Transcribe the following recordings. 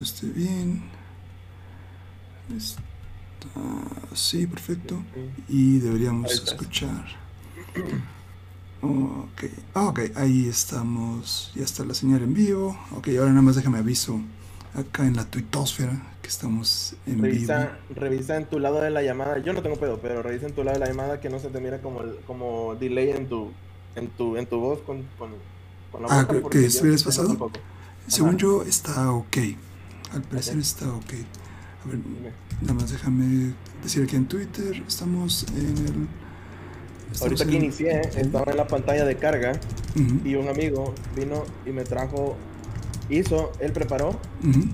esté bien. sí, perfecto. Y deberíamos escuchar. Ok, ah, ok, ahí estamos. Ya está la señal en vivo. Ok, ahora nada más déjame aviso acá en la tuitosfera que estamos en vivo. Revisa en tu lado de la llamada. Yo no tengo pedo, pero revisa en tu lado de la llamada que no se te mira como, como delay en tu, en tu, en tu voz con, con, la Ah, que estuvieras pasado. Según yo está ok. Al parecer está ok. A ver, nada más déjame decir aquí en Twitter. Estamos en el. Ahorita que inicié, estaba en la pantalla de carga y un amigo vino y me trajo, hizo, él preparó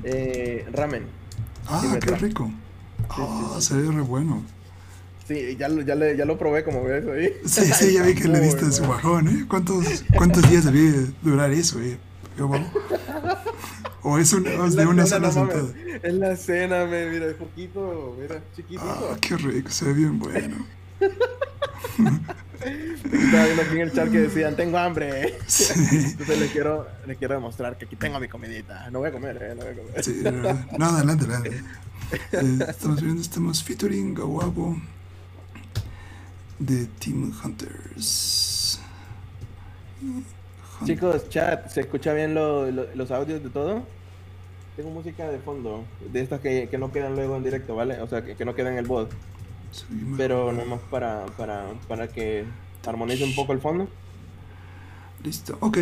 eh, ramen. Ah, qué rico. ah, se ve re bueno. Sí, ya, ya, le, ya lo probé como ves ahí. Sí, sí, ya vi que le diste su bajón, ¿eh? ¿Cuántos, cuántos días debía durar eso, eh? ¿O es, un, es de una sola sentada? Es la cena, me, mira, es poquito, mira, chiquitito. Ah, qué rico, se ve bien bueno. Estaba viendo aquí en el chat que decían, tengo hambre. Sí. Entonces les quiero, les quiero demostrar que aquí tengo mi comidita. No voy a comer, eh, no voy a comer. Sí, no, no adelante, adelante. Eh, estamos viendo, estamos featuring a Guapo de Team Hunters. Chicos, chat, ¿se escucha bien los audios de todo? Tengo música de fondo, de estas que, no quedan luego en directo, ¿vale? O sea, que, no quedan en el bot. Pero nomás para, para, para que armonice un poco el fondo. Listo, ok,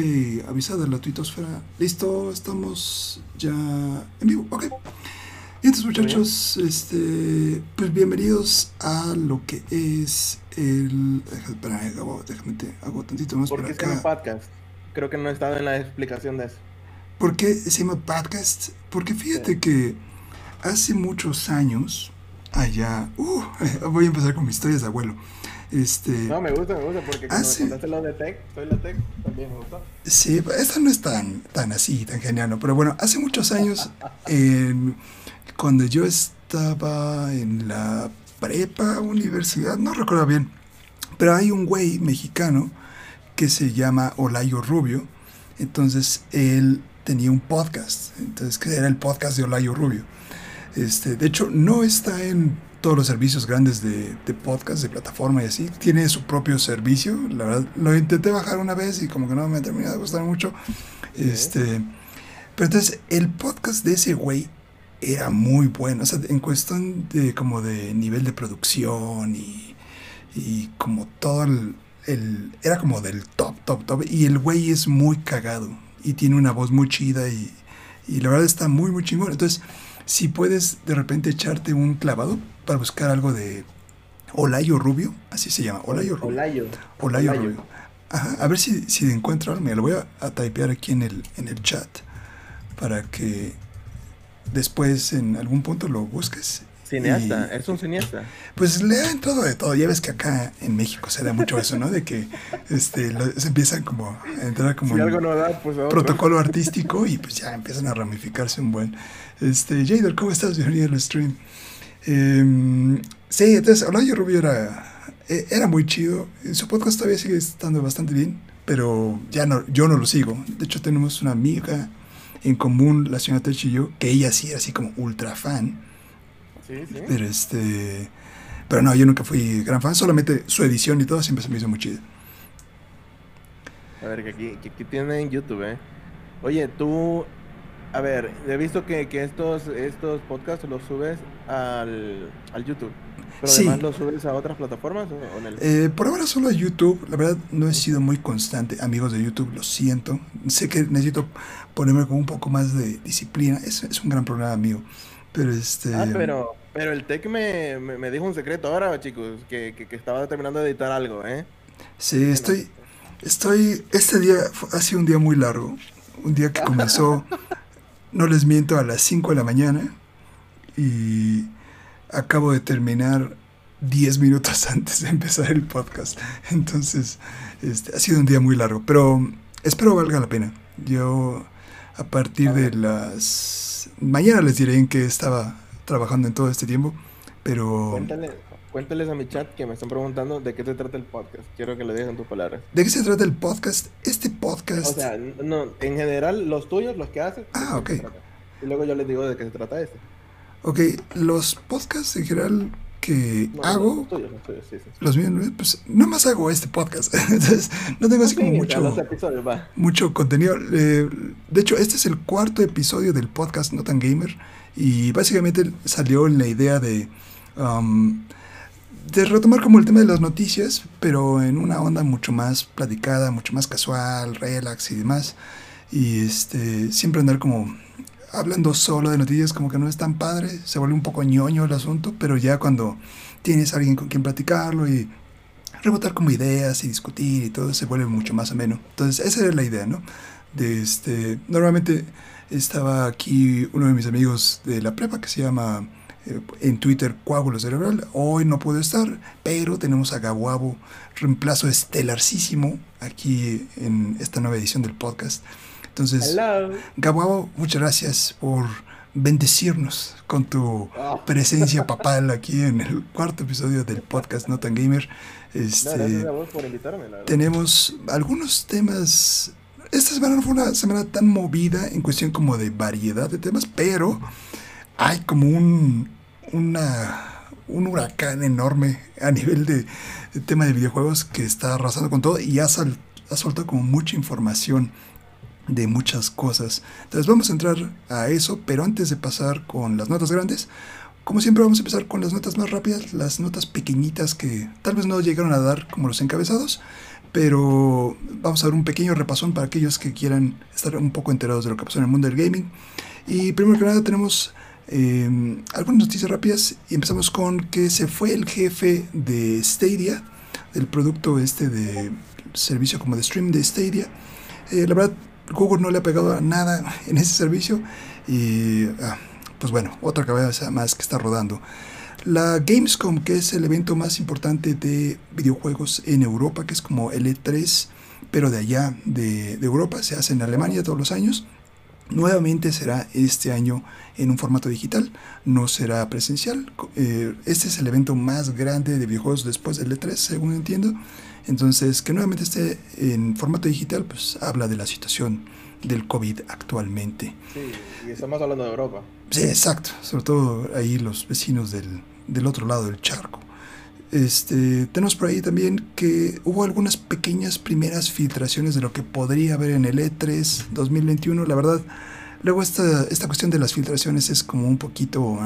avisada la tuitosfera. Listo, estamos ya en vivo, ok. Y entonces muchachos, este, pues bienvenidos a lo que es el... Déjame, déjame, hago tantito más por acá. un podcast? Creo que no he estado en la explicación de eso. ¿Por qué se llama podcast? Porque fíjate que hace muchos años, allá, uh, voy a empezar con mis historias de abuelo. Este, no, me gusta, me gusta, porque cuando hace, contaste lo de tech, soy la tech, también me gustó. Sí, esta no es tan, tan así, tan genial, ¿no? pero bueno, hace muchos años, cuando yo estaba en la prepa, universidad, no recuerdo bien, pero hay un güey mexicano que se llama Olayo Rubio. Entonces él tenía un podcast, entonces que era el podcast de Olayo Rubio. Este, de hecho, no está en todos los servicios grandes de, podcast, de plataforma y así. Tiene su propio servicio. La verdad, lo intenté bajar una vez y como que no me ha terminado de gustar mucho. Este, pero entonces, el podcast de ese güey era muy bueno. O sea, en cuestión de como de nivel de producción y, y como todo el, el, era como del top, top, top. Y el güey es muy cagado y tiene una voz muy chida y, y la verdad está muy, muy chingón. Entonces, si puedes de repente echarte un clavado para buscar algo de Olayo Rubio, así se llama, Olayo Rubio. Olayo. Olayo, Rubio. a ver si, si encuentro, me lo voy a, a typear aquí en el, en el chat para que después en algún punto lo busques Cineasta, es un cineasta. Pues le ha entrado de todo. Ya ves que acá en México se da mucho eso, ¿no? De que este, se empiezan como a entrar como pues, protocolo artístico y pues ya empiezan a ramificarse un buen. Este, Jader, ¿cómo estás? Bienvenido al stream. Eh, sí, entonces Olayo Rubio era, e, era muy chido. Su podcast todavía sigue estando bastante bien, pero ya no, yo no lo sigo. De hecho, tenemos una amiga en común, la señora Tech y yo, que ella sí era así como ultra fan pero este. Pero no, yo nunca fui gran fan, solamente su edición y todo siempre se me hizo muy chido. A ver, que aquí, que tiene en YouTube, ¿eh? Oye, tú. A ver, he visto que, que estos, estos podcasts los subes al, al YouTube. ¿Pero además los subes a otras plataformas? O, en eh, por ahora solo a YouTube. La verdad, no he sido muy constante. Amigos de YouTube, lo siento. Sé que necesito ponerme con un poco más de disciplina. Es, es un gran problema mío. Pero este. Ah, pero, pero el tech me, me, dijo un secreto ahora, chicos, que, que, estaba terminando de editar algo, ¿eh? Sí, estoy. Estoy. Este día ha sido un día muy largo. Un día que comenzó, no les miento, a las 5 de la mañana. Y acabo de terminar 10 minutos antes de empezar el podcast. Entonces, este, ha sido un día muy largo. Pero espero valga la pena. Yo, a partir de las mañana les diré en qué estaba trabajando en todo este tiempo, pero... cuéntales a mi chat que me están preguntando de qué se trata el podcast. Quiero que lo digan tus palabras. ¿De qué se trata el podcast? Este podcast... O sea, no, en general, los tuyos, los que haces. Ah, ok. Y luego yo les digo de qué se trata este. Ok, los podcasts en general que hago, los míos, pues no más hago este podcast, entonces no tengo así como mucho, mucho contenido. Eh, de hecho, este es el cuarto episodio del podcast No Tan Gamer y básicamente salió en la idea de, um, de retomar como el tema de las noticias, pero en una onda mucho más platicada, mucho más casual, relax y demás. Y este, siempre andar como hablando solo de noticias como que no es tan padre, se vuelve un poco ñoño el asunto, pero ya cuando tienes a alguien con quien platicarlo y rebotar como ideas y discutir y todo, se vuelve mucho más ameno. Entonces, esa era la idea, ¿no? De este, normalmente estaba aquí uno de mis amigos de la prepa que se llama eh, en Twitter Coágulo Cerebral. Hoy no puede estar, pero tenemos a Gabuabo, reemplazo estelarcísimo aquí en esta nueva edición del podcast. Entonces, Hello. muchas gracias por bendecirnos con tu oh. presencia papal aquí en el cuarto episodio del podcast No Tan Gamer. Este, por invitarme, Tenemos algunos temas. Esta semana no fue una semana tan movida en cuestión como de variedad de temas, pero hay como un, una, un huracán enorme a nivel de, tema de videojuegos que está arrasando con todo y ha, ha soltado como mucha información de muchas cosas. Entonces vamos a entrar a eso, pero antes de pasar con las notas grandes, como siempre vamos a empezar con las notas más rápidas, las notas pequeñitas que tal vez no llegaron a dar como los encabezados, pero vamos a dar un pequeño repasón para aquellos que quieran estar un poco enterados de lo que pasó en el mundo del gaming. Y primero que nada tenemos em, algunas noticias rápidas y empezamos con que se fue el jefe de Stadia, del producto este de servicio como de stream de Stadia. Eh, la verdad Google no le ha pegado nada en ese servicio y ah, pues bueno, otra cabeza más que está rodando. La Gamescom, que es el evento más importante de videojuegos en Europa, que es como el E3, pero de allá, de, Europa, se hace en Alemania todos los años. Nuevamente será este año en un formato digital, no será presencial. Eh, este es el evento más grande de videojuegos después del E3, según entiendo. Entonces, que nuevamente esté en formato digital, pues habla de la situación del COVID actualmente. Sí, y estamos hablando de Europa. Sí, exacto, sobre todo ahí los vecinos del, del otro lado del charco. Este, tenemos por ahí también que hubo algunas pequeñas primeras filtraciones de lo que podría haber en el E3 2021. La verdad, luego esta, esta cuestión de las filtraciones es como un poquito,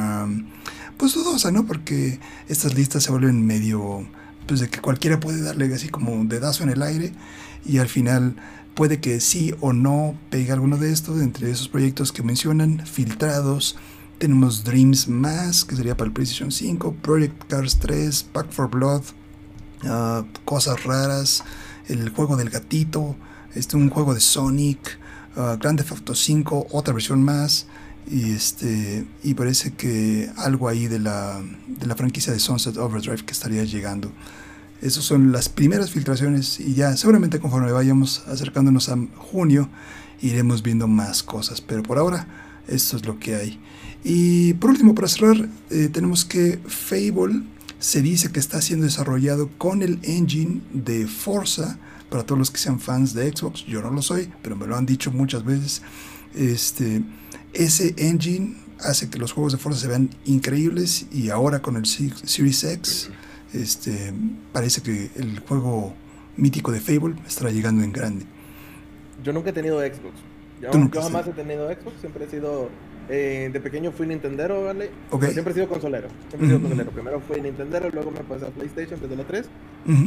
pues dudosa, ¿no? Porque estas listas se vuelven medio pues de que cualquiera puede darle así como dedazo en el aire y al final puede que sí o no pegue alguno de estos entre esos proyectos que mencionan, filtrados. Tenemos Dreams Más, que sería para el PlayStation 5, Project Cars 3, Pack for Blood, ah, cosas raras, el juego del gatito, este, un juego de Sonic, uh, Grand Theft Auto 5, otra versión más, y este y parece que algo ahí de la, de la franquicia de Sunset Overdrive que estaría llegando. Esas son las primeras filtraciones y ya seguramente conforme vayamos acercándonos a junio iremos viendo más cosas, pero por ahora esto es lo que hay. Y por último, para cerrar, eh, tenemos que Fable se dice que está siendo desarrollado con el engine de Forza, para todos los que sean fans de Xbox, yo no lo soy, pero me lo han dicho muchas veces. Este, ese engine hace que los juegos de Forza se vean increíbles y ahora con el Series X este, parece que el juego mítico de Fable estará llegando en grande. Yo nunca he tenido Xbox. Yo, jamás he tenido Xbox, siempre he sido eh, de pequeño fui Nintendero, ¿vale? Siempre he sido consolero. Siempre he sido consolero. Primero fui Nintendero, luego me pasé a PlayStation desde la 3.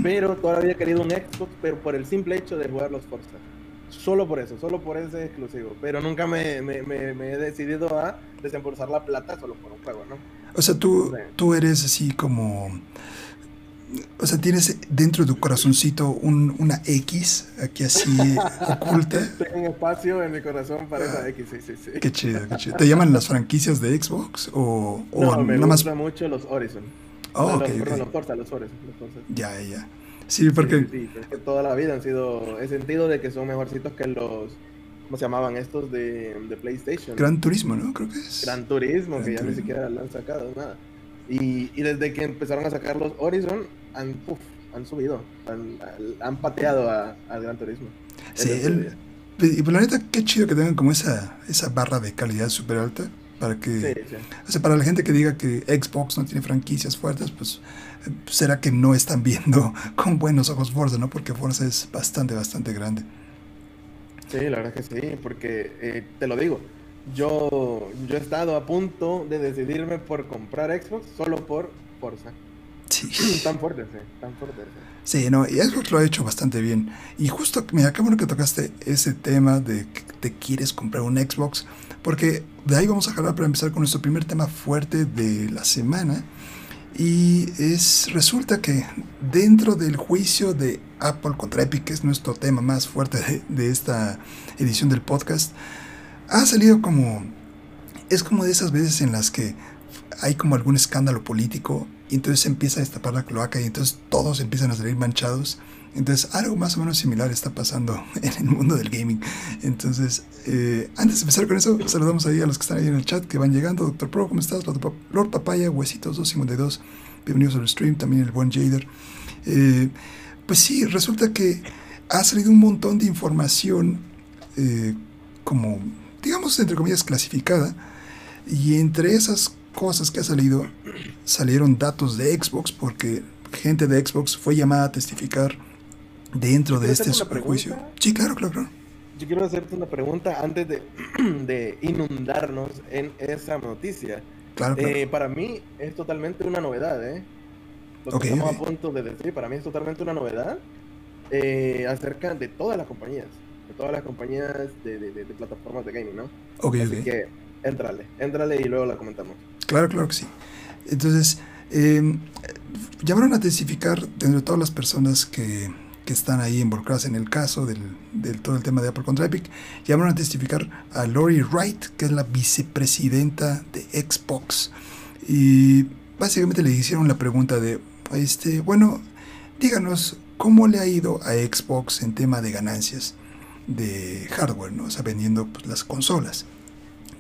Pero todavía he querido un Xbox, pero por el simple hecho de jugar los Forza. Solo por eso, solo por ese exclusivo. Pero nunca me, me, me, he decidido a desembolsar la plata solo por un juego, ¿no? O sea, tú, tú eres así como o sea, tienes dentro de tu corazoncito un, una X aquí así oculta. Tengo un espacio en mi corazón para esa X, sí, sí, sí. Qué chido, qué chido. ¿Te llaman las franquicias de Xbox o, o no, me gustan mucho los Horizon. Oh, los, los Forza, los Horizon. Ya, ya. Sí, porque... Sí, que toda la vida han sido... He sentido de que son mejorcitos que los... ¿Cómo se llamaban estos de, de PlayStation? Gran Turismo, ¿no? Creo que es. Gran Turismo, que ya ni siquiera lo han sacado, nada. Y, y, desde que empezaron a sacar los Horizon, han, han subido, han, han pateado a, al Gran Turismo. Sí, el, Y por la neta, qué chido que tengan como esa, esa barra de calidad súper alta. Para que. O sea, para la gente que diga que Xbox no tiene franquicias fuertes, pues será que no están viendo con buenos ojos Forza, ¿no? Porque Forza es bastante, bastante grande. Sí, la verdad que sí, porque eh, te lo digo, yo, yo he estado a punto de decidirme por comprar Xbox solo por Forza. Sí. tan fuerte, sí, tan fuerte. Sí. sí, no, y Xbox lo ha hecho bastante bien. Y justo, mira, qué bueno que tocaste ese tema de que te quieres comprar un Xbox, porque de ahí vamos a jalar para empezar con nuestro primer tema fuerte de la semana. Y es, resulta que dentro del juicio de Apple contra Epic, que es nuestro tema más fuerte de, de esta edición del podcast, ha salido como... Es como de esas veces en las que hay como algún escándalo político y entonces se empieza a destapar la cloaca y entonces todos empiezan a salir manchados. Entonces algo más o menos similar está pasando en el mundo del gaming. Entonces, eh, antes de empezar con eso, saludamos ahí a los que están ahí en el chat que van llegando. Doctor Pro, ¿cómo estás? Lord Papaya, Huesitos 252, bienvenidos al stream, también el buen Jader. Eh, pues sí, resulta que ha salido un montón de información eh, como digamos, entre comillas, clasificada. Y entre esas cosas que ha salido, salieron datos de Xbox, porque gente de Xbox fue llamada a testificar dentro de este superjuicio. Sí, claro, claro, claro. Yo quiero hacerte una pregunta antes de, de inundarnos en esa noticia. Claro, eh, para mí es totalmente una novedad, ¿eh? Lo que estamos a punto de decir, para mí es totalmente una novedad eh, acerca de todas las compañías todas las compañías de, plataformas de gaming, ¿no? Ok, Así que entrale, entrale y luego la comentamos. Claro, claro que sí. Entonces, eh, llamaron a testificar de todas las personas que, que, están ahí involucradas en el caso del, del, todo el tema de Apple contra Epic, llamaron a testificar a Lori Wright, que es la vicepresidenta de Xbox. Y básicamente le hicieron la pregunta de, este, bueno, díganos, ¿cómo le ha ido a Xbox en tema de ganancias? De hardware, ¿no? o sea, vendiendo pues, las consolas.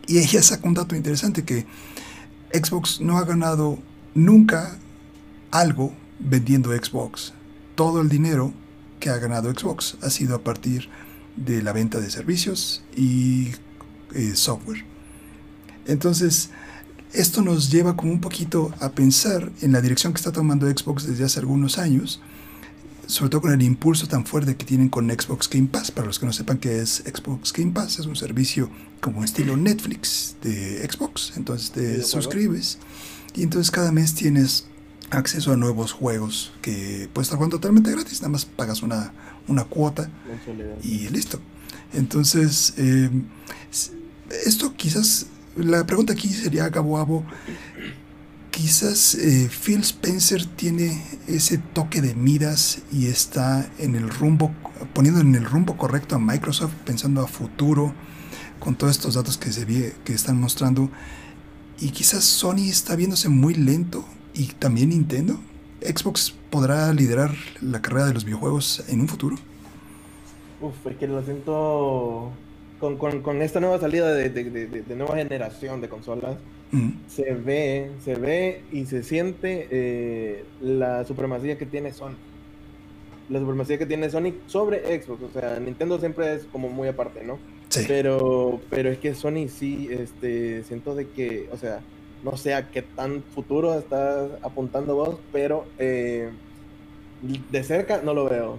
Y ella saca un dato interesante que Xbox no ha ganado nunca algo vendiendo Xbox. Todo el dinero que ha ganado Xbox ha sido a partir de la venta de servicios y eh, software. Entonces, esto nos lleva como un poquito a pensar en la dirección que está tomando Xbox desde hace algunos años sobre todo con el impulso tan fuerte que tienen con Xbox Game Pass. Para los que no sepan qué es Xbox Game Pass, es un servicio como estilo Netflix de Xbox. Entonces te suscribes y entonces cada mes tienes acceso a nuevos juegos que puedes estar jugando totalmente gratis. Nada más pagas una, una cuota y listo. Entonces, eh, esto quizás, la pregunta aquí sería, Gabo Abo, quizás eh, Phil Spencer tiene ese toque de miras y está en el rumbo, poniendo en el rumbo correcto a Microsoft, pensando a futuro, con todos estos datos que, se que están mostrando. Y quizás Sony está viéndose muy lento y también Nintendo. ¿Xbox podrá liderar la carrera de los videojuegos en un futuro? Uf, es que lo siento con, con, esta nueva salida de, de nueva generación de consolas se ve, se ve y se siente eh, la supremacía que tiene Sony. La supremacía que tiene Sony sobre Xbox. O sea, Nintendo siempre es como muy aparte, ¿no? Sí. Pero, pero es que Sony sí, este, siento de que, o sea, no sé a qué tan futuro está apuntando vos, pero eh, de cerca no lo veo.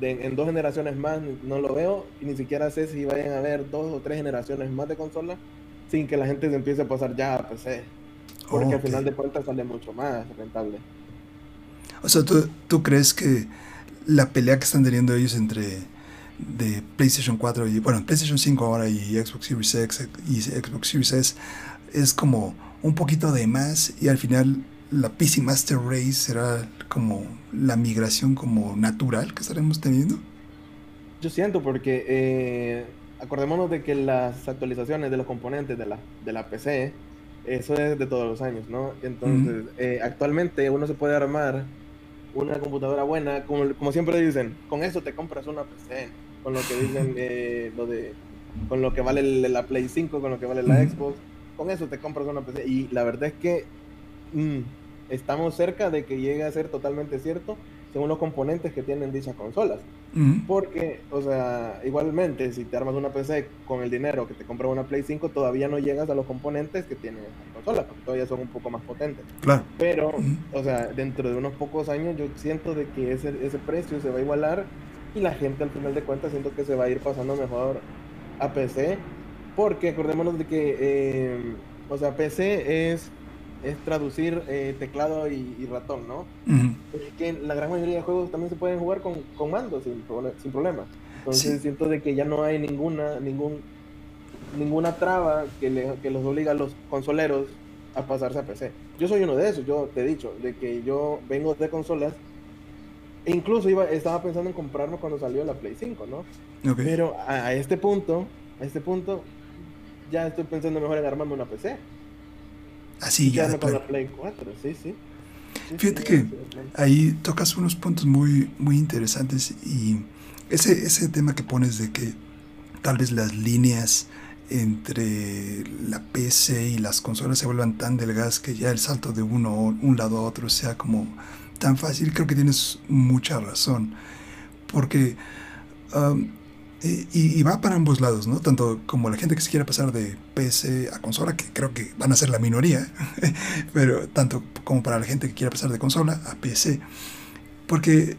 en dos generaciones más no lo veo y ni siquiera sé si vayan a haber dos o tres generaciones más de consolas sin que la gente se empiece a pasar ya a PC. Porque al final de cuentas sale mucho más rentable. O sea, ¿tú, crees que la pelea que están teniendo ellos entre de PlayStation 4 y, bueno, PlayStation 5 ahora y Xbox Series X y Xbox Series S es como un poquito de más y al final la PC Master Race será como la migración como natural que estaremos teniendo? Yo siento porque eh, acordémonos de que las actualizaciones de los componentes de la, de la PC, eso es de todos los años, ¿no? Entonces, eh, actualmente uno se puede armar una computadora buena, como, como, siempre dicen, con eso te compras una PC, con lo que dicen eh, lo de, con lo que vale la Play 5, con lo que vale la Xbox, con eso te compras una PC. Y la verdad es que mm, estamos cerca de que llegue a ser totalmente cierto según los componentes que tienen dichas consolas. Porque, o sea, igualmente, si te armas una PC con el dinero que te compra una Play 5, todavía no llegas a los componentes que tiene la consola, porque todavía son un poco más potentes. Claro. Pero, o sea, dentro de unos pocos años yo siento de que ese, ese precio se va a igualar y la gente al final de cuentas siento que se va a ir pasando mejor a PC, porque acordémonos de que, eh, o sea, PC es es traducir eh, teclado y, ratón, ¿no? que la gran mayoría de juegos también se pueden jugar con, con mando sin, sin problema. Entonces siento de que ya no hay ninguna, ningún, ninguna traba que, le, que los obliga a los consoleros a pasarse a PC. Yo soy uno de esos, yo te he dicho, de que yo vengo de consolas e incluso iba, estaba pensando en comprarme cuando salió la Play 5, ¿no? Pero a, a, este punto, a este punto, ya estoy pensando mejor en armarme una PC. Así ya. ya la Play 4, sí, sí. Fíjate que ahí tocas unos puntos muy, muy interesantes y ese, ese tema que pones de que tal vez las líneas entre la PC y las consolas se vuelvan tan delgadas que ya el salto de uno un lado a otro sea como tan fácil, creo que tienes mucha razón. Porque um, y, va para ambos lados, ¿no? Tanto como la gente que se quiera pasar de PC a consola, que creo que van a ser la minoría, pero tanto como para la gente que quiera pasar de consola a PC. Porque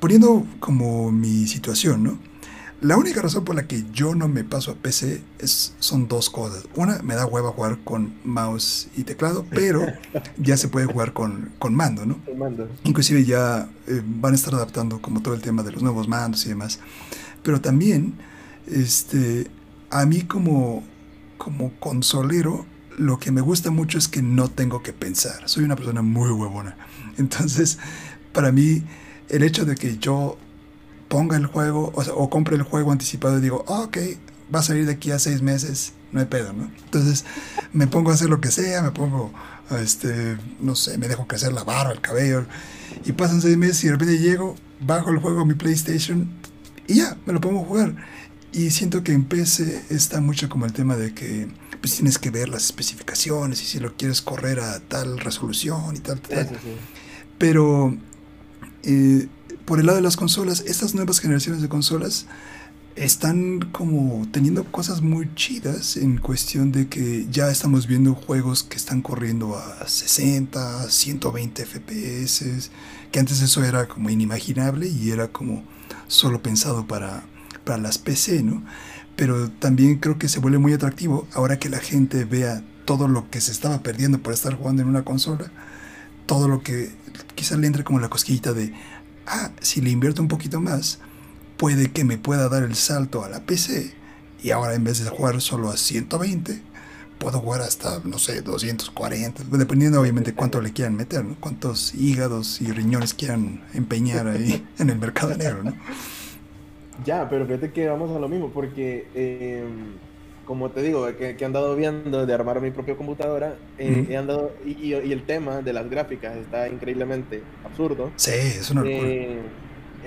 poniendo como mi situación, ¿no? La única razón por la que yo no me paso a PC es, son dos cosas. Una, me da hueva jugar con mouse y teclado, pero ya se puede jugar con, con mando, ¿no? mando. Inclusive ya eh, van a estar adaptando como todo el tema de los nuevos mandos y demás. Pero también, este, a mí como, como consolero, lo que me gusta mucho es que no tengo que pensar. Soy una persona muy huevona. Entonces, para mí, el hecho de que yo ponga el juego o, o compre el juego anticipado y digo, oh, ok, va a salir de aquí a seis meses, no hay pedo, ¿no? Entonces, me pongo a hacer lo que sea, me pongo, este, no sé, me dejo crecer la barba, el cabello, y pasan seis meses y de repente llego, bajo el juego a mi PlayStation y ya, me lo a jugar. Y siento que en PC está mucho como el tema de que pues tienes que ver las especificaciones y si lo quieres correr a tal resolución y tal, tal. Pero eh, por el lado de las consolas, estas nuevas generaciones de consolas están como teniendo cosas muy chidas en cuestión de que ya estamos viendo juegos que están corriendo a 60, 120 FPS, que antes eso era como inimaginable y era como solo pensado para, para las PC, ¿no? Pero también creo que se vuelve muy atractivo ahora que la gente vea todo lo que se estaba perdiendo por estar jugando en una consola, todo lo que quizás le entre como la cosquillita de, ah, si le invierto un poquito más, puede que me pueda dar el salto a la PC y ahora en vez de jugar solo a 120, puedo jugar hasta, no sé, 240, dependiendo obviamente cuánto le quieran meter, ¿no? Cuántos hígados y riñones quieran empeñar ahí en el mercado negro, ¿no? Ya, pero fíjate que vamos a lo mismo, porque em, como te digo, que, que, he andado viendo de armar mi propia computadora, eh, he andado, y, y, el tema de las gráficas está increíblemente absurdo. Sí, es una locura. Eh,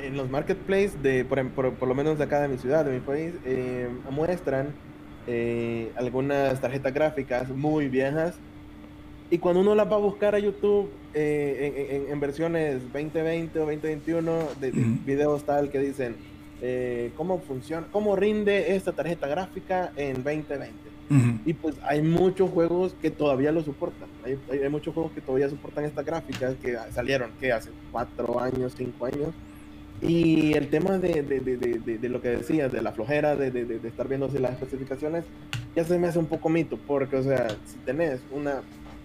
en los marketplaces, de, por, por, por, lo menos de acá de mi ciudad, de mi país, eh, muestran eh, algunas tarjetas gráficas muy viejas. Y cuando uno las va a buscar a YouTube eh, en, versiones 2020 o 2021, de, videos tal que dicen eh, cómo funciona, cómo rinde esta tarjeta gráfica en 2020. Y pues hay muchos juegos que todavía lo soportan. Hay, hay, muchos juegos que todavía soportan estas gráficas que salieron, que hace 4 años, 5 años y el tema de, de, de, de, lo que decías, de la flojera, de, estar viendo las especificaciones, ya se me hace un poco mito, porque, o sea, si tenés una,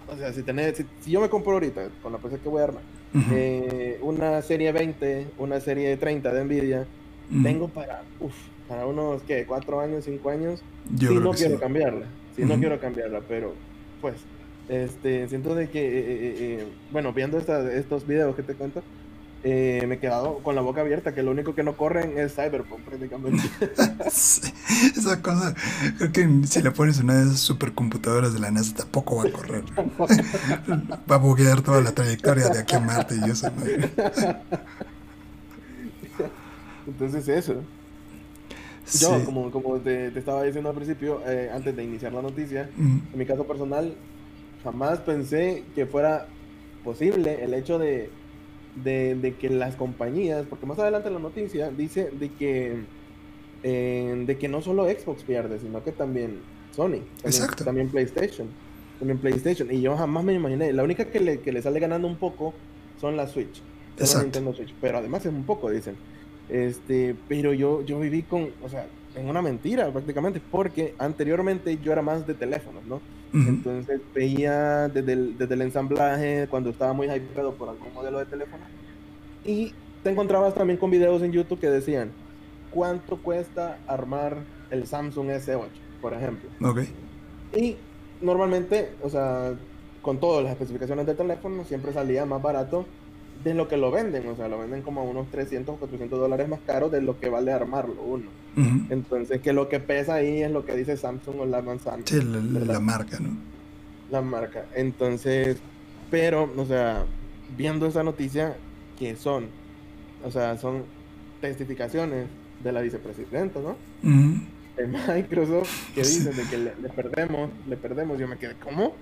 o sea, si tenés, si, yo me compro ahorita, con la PC que voy a armar, eh, una serie 20, una serie 30 de Nvidia, tengo para, uf, para unos, ¿qué? ¿Cuatro años, cinco años? si no quiero cambiarla, si no quiero cambiarla, pero, pues, este, siento de que, eh, eh, bueno, viendo estos videos que te cuento, eh, me he quedado con la boca abierta, que lo único que no corren es Cyberpunk prácticamente. esa cosa, creo que si le pones una de esas supercomputadoras de la NASA tampoco va a correr. va a buguear toda la trayectoria de aquí a Marte y eso. Entonces eso. Yo, como, como te, estaba diciendo al principio, eh, antes de iniciar la noticia, en mi caso personal, jamás pensé que fuera posible el hecho de de, que las compañías, porque más adelante la noticia dice de que, eh, de que no solo Xbox pierde, sino que también Sony, también, también PlayStation, también PlayStation. Y yo jamás me imaginé, la única que le, que le sale ganando un poco son la Switch, Nintendo Switch, pero además es un poco, dicen. Este, pero yo, yo viví con, o sea, en una mentira prácticamente, porque anteriormente yo era más de teléfonos, ¿no? Entonces veía desde el, desde el ensamblaje, cuando estaba muy hypeado por algún modelo de teléfono, y te encontrabas también con videos en YouTube que decían, ¿cuánto cuesta armar el Samsung S8, por ejemplo? Ok. Y normalmente, o sea, con todas las especificaciones del teléfono, siempre salía más barato de lo que lo venden, o sea, lo venden como a unos 300 o 400 dólares más caro de lo que vale armarlo uno. Entonces, que lo que pesa ahí es lo que dice Samsung o la manzana. Sí, la, marca, ¿no? La marca. Entonces, pero, o sea, viendo esa noticia, que son, o sea, son testificaciones de la vicepresidenta, ¿no? De Microsoft, que dicen de que le, le perdemos, le perdemos. Yo me quedé, ¿cómo?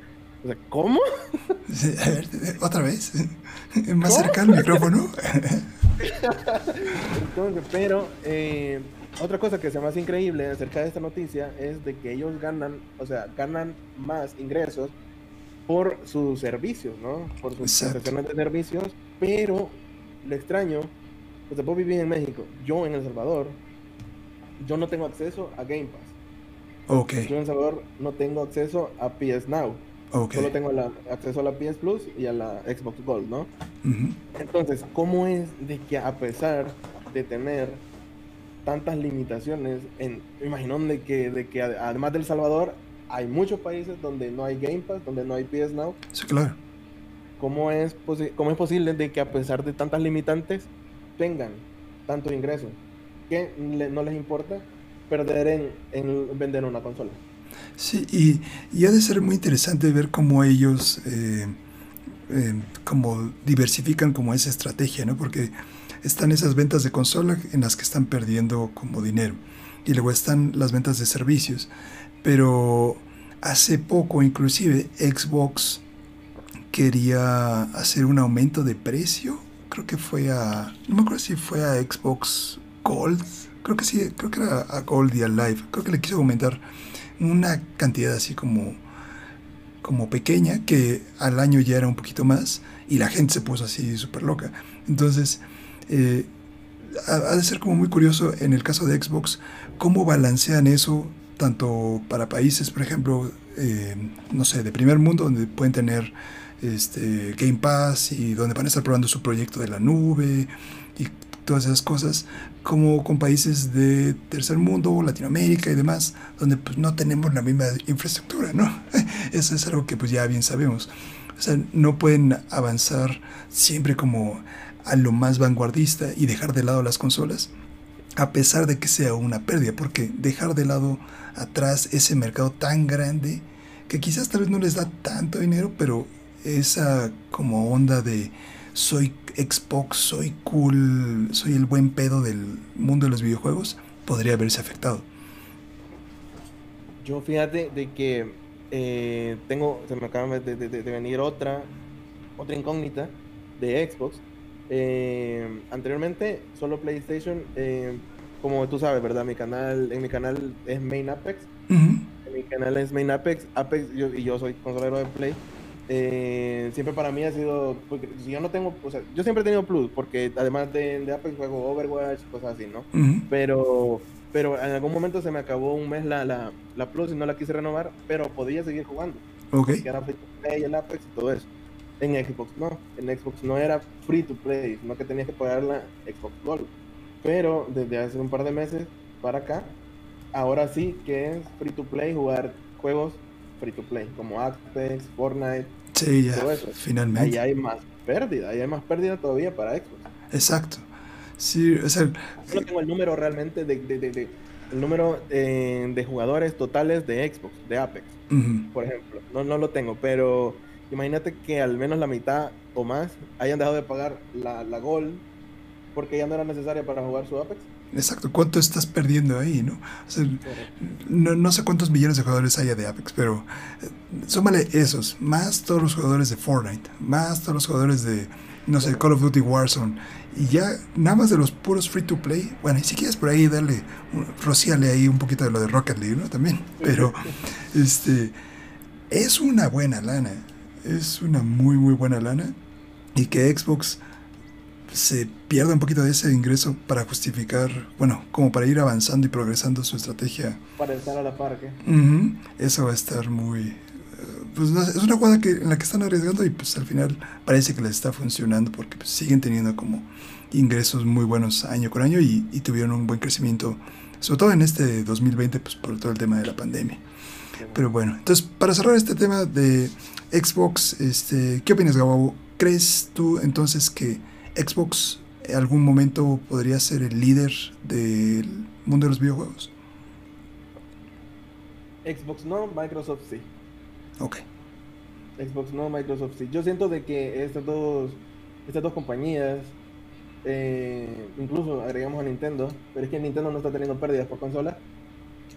¿Cómo? a ver, otra vez. Más cerca al micrófono. pero eh, otra cosa que sea más increíble acerca de esta noticia es de que ellos ganan, o sea, ganan más ingresos por sus servicios, ¿no? Por sus prestaciones de servicios, pero lo extraño, pues vos vivís en México, yo en El Salvador, yo no tengo acceso a Game Pass. Ok. Yo en El Salvador no tengo acceso a PS Now. Solo tengo acceso a la PS Plus y a la Xbox Gold, ¿no? Entonces, ¿cómo es de que a pesar de tener tantas limitaciones, en, imagino de que, de que además del Salvador, hay muchos países donde no hay Game Pass, donde no hay PS Now. Sí, claro. ¿Cómo es, cómo es posible de que a pesar de tantas limitantes tengan tanto ingreso que no les importa perder en, en vender una consola? Sí, y, ha de ser muy interesante ver cómo ellos eh, eh, como diversifican como esa estrategia, ¿no? Porque están esas ventas de consola en las que están perdiendo como dinero. Y luego están las ventas de servicios. Pero hace poco inclusive Xbox quería hacer un aumento de precio. Creo que fue a... No me acuerdo si fue a Xbox Gold. Creo que sí, creo que era a Gold y a Live. Creo que le quiso aumentar una cantidad así como, como pequeña, que al año ya era un poquito más, y la gente se puso así súper loca. Entonces, eh, ha, de ser como muy curioso en el caso de Xbox, cómo balancean eso, tanto para países, por ejemplo, eh, no sé, de primer mundo, donde pueden tener este, Game Pass y donde van a estar probando su proyecto de la nube y todas esas cosas, como con países de tercer mundo, Latinoamérica y demás, donde pues no tenemos la misma infraestructura, ¿no? Eso es algo que pues ya bien sabemos. O sea, no pueden avanzar siempre como a lo más vanguardista y dejar de lado las consolas, a pesar de que sea una pérdida, porque dejar de lado atrás ese mercado tan grande, que quizás tal vez no les da tanto dinero, pero esa como onda de soy Xbox, soy cool, soy el buen pedo del mundo de los videojuegos, podría haberse afectado. Yo fíjate de que eh, tengo, se me acaba de, venir otra, otra incógnita de Xbox. Eh, anteriormente, solo PlayStation, eh, como tú sabes, ¿verdad? Mi canal, en mi canal es Main Apex. En mi canal es Main Apex, Apex y yo soy consolero de Play. Eh, siempre para mí ha sido, porque si yo no tengo, o sea, yo siempre he tenido Plus, porque además de, de Apex juego Overwatch, cosas así, ¿no? Pero pero en algún momento se me acabó un mes la, la, la, Plus y no la quise renovar, pero podía seguir jugando. Ok. Que era free to play, el Apex y todo eso. En Xbox no, en Xbox no era free to play, sino que tenías que pagar la Xbox Gold. Pero desde hace un par de meses para acá, ahora sí que es free to play jugar juegos free to play, como Apex, Fortnite. Sí, ya, finalmente. Ahí hay más pérdida, ahí hay más pérdida todavía para Xbox. Exacto. Sí, o sea, no tengo el número realmente de, de, de, el número eh, de jugadores totales de Xbox, de Apex, por ejemplo. No, no lo tengo, pero imagínate que al menos la mitad o más hayan dejado de pagar la, la Gold porque ya no era necesaria para jugar su Apex. Exacto, ¿cuánto estás perdiendo ahí, no? no, sé cuántos millones de jugadores haya de Apex, pero eh, súmale esos, más todos los jugadores de Fortnite, más todos los jugadores de no sé, Call of Duty Warzone, y ya nada más de los puros free to play, bueno, y si quieres por ahí darle, rociale ahí un poquito de lo de Rocket League, ¿no? También, pero este, es una buena lana, es una muy, muy buena lana, y que Xbox se pierde un poquito de ese ingreso para justificar, bueno, como para ir avanzando y progresando su estrategia. Para estar a la par, ¿qué? Eso va a estar muy, pues es una jugada que, en la que están arriesgando y pues al final parece que les está funcionando porque pues, siguen teniendo como ingresos muy buenos año con año y, tuvieron un buen crecimiento, sobre todo en este 2020 pues por todo el tema de la pandemia. Pero bueno, entonces para cerrar este tema de Xbox, este, ¿qué opinas Gabo? ¿Crees tú entonces que Xbox en algún momento podría ser el líder del mundo de los videojuegos? Xbox no, Microsoft sí. Ok. Xbox no, Microsoft sí. Yo siento de que estas dos, estas dos compañías, eh, incluso agregamos a Nintendo, pero es que Nintendo no está teniendo pérdidas por consola.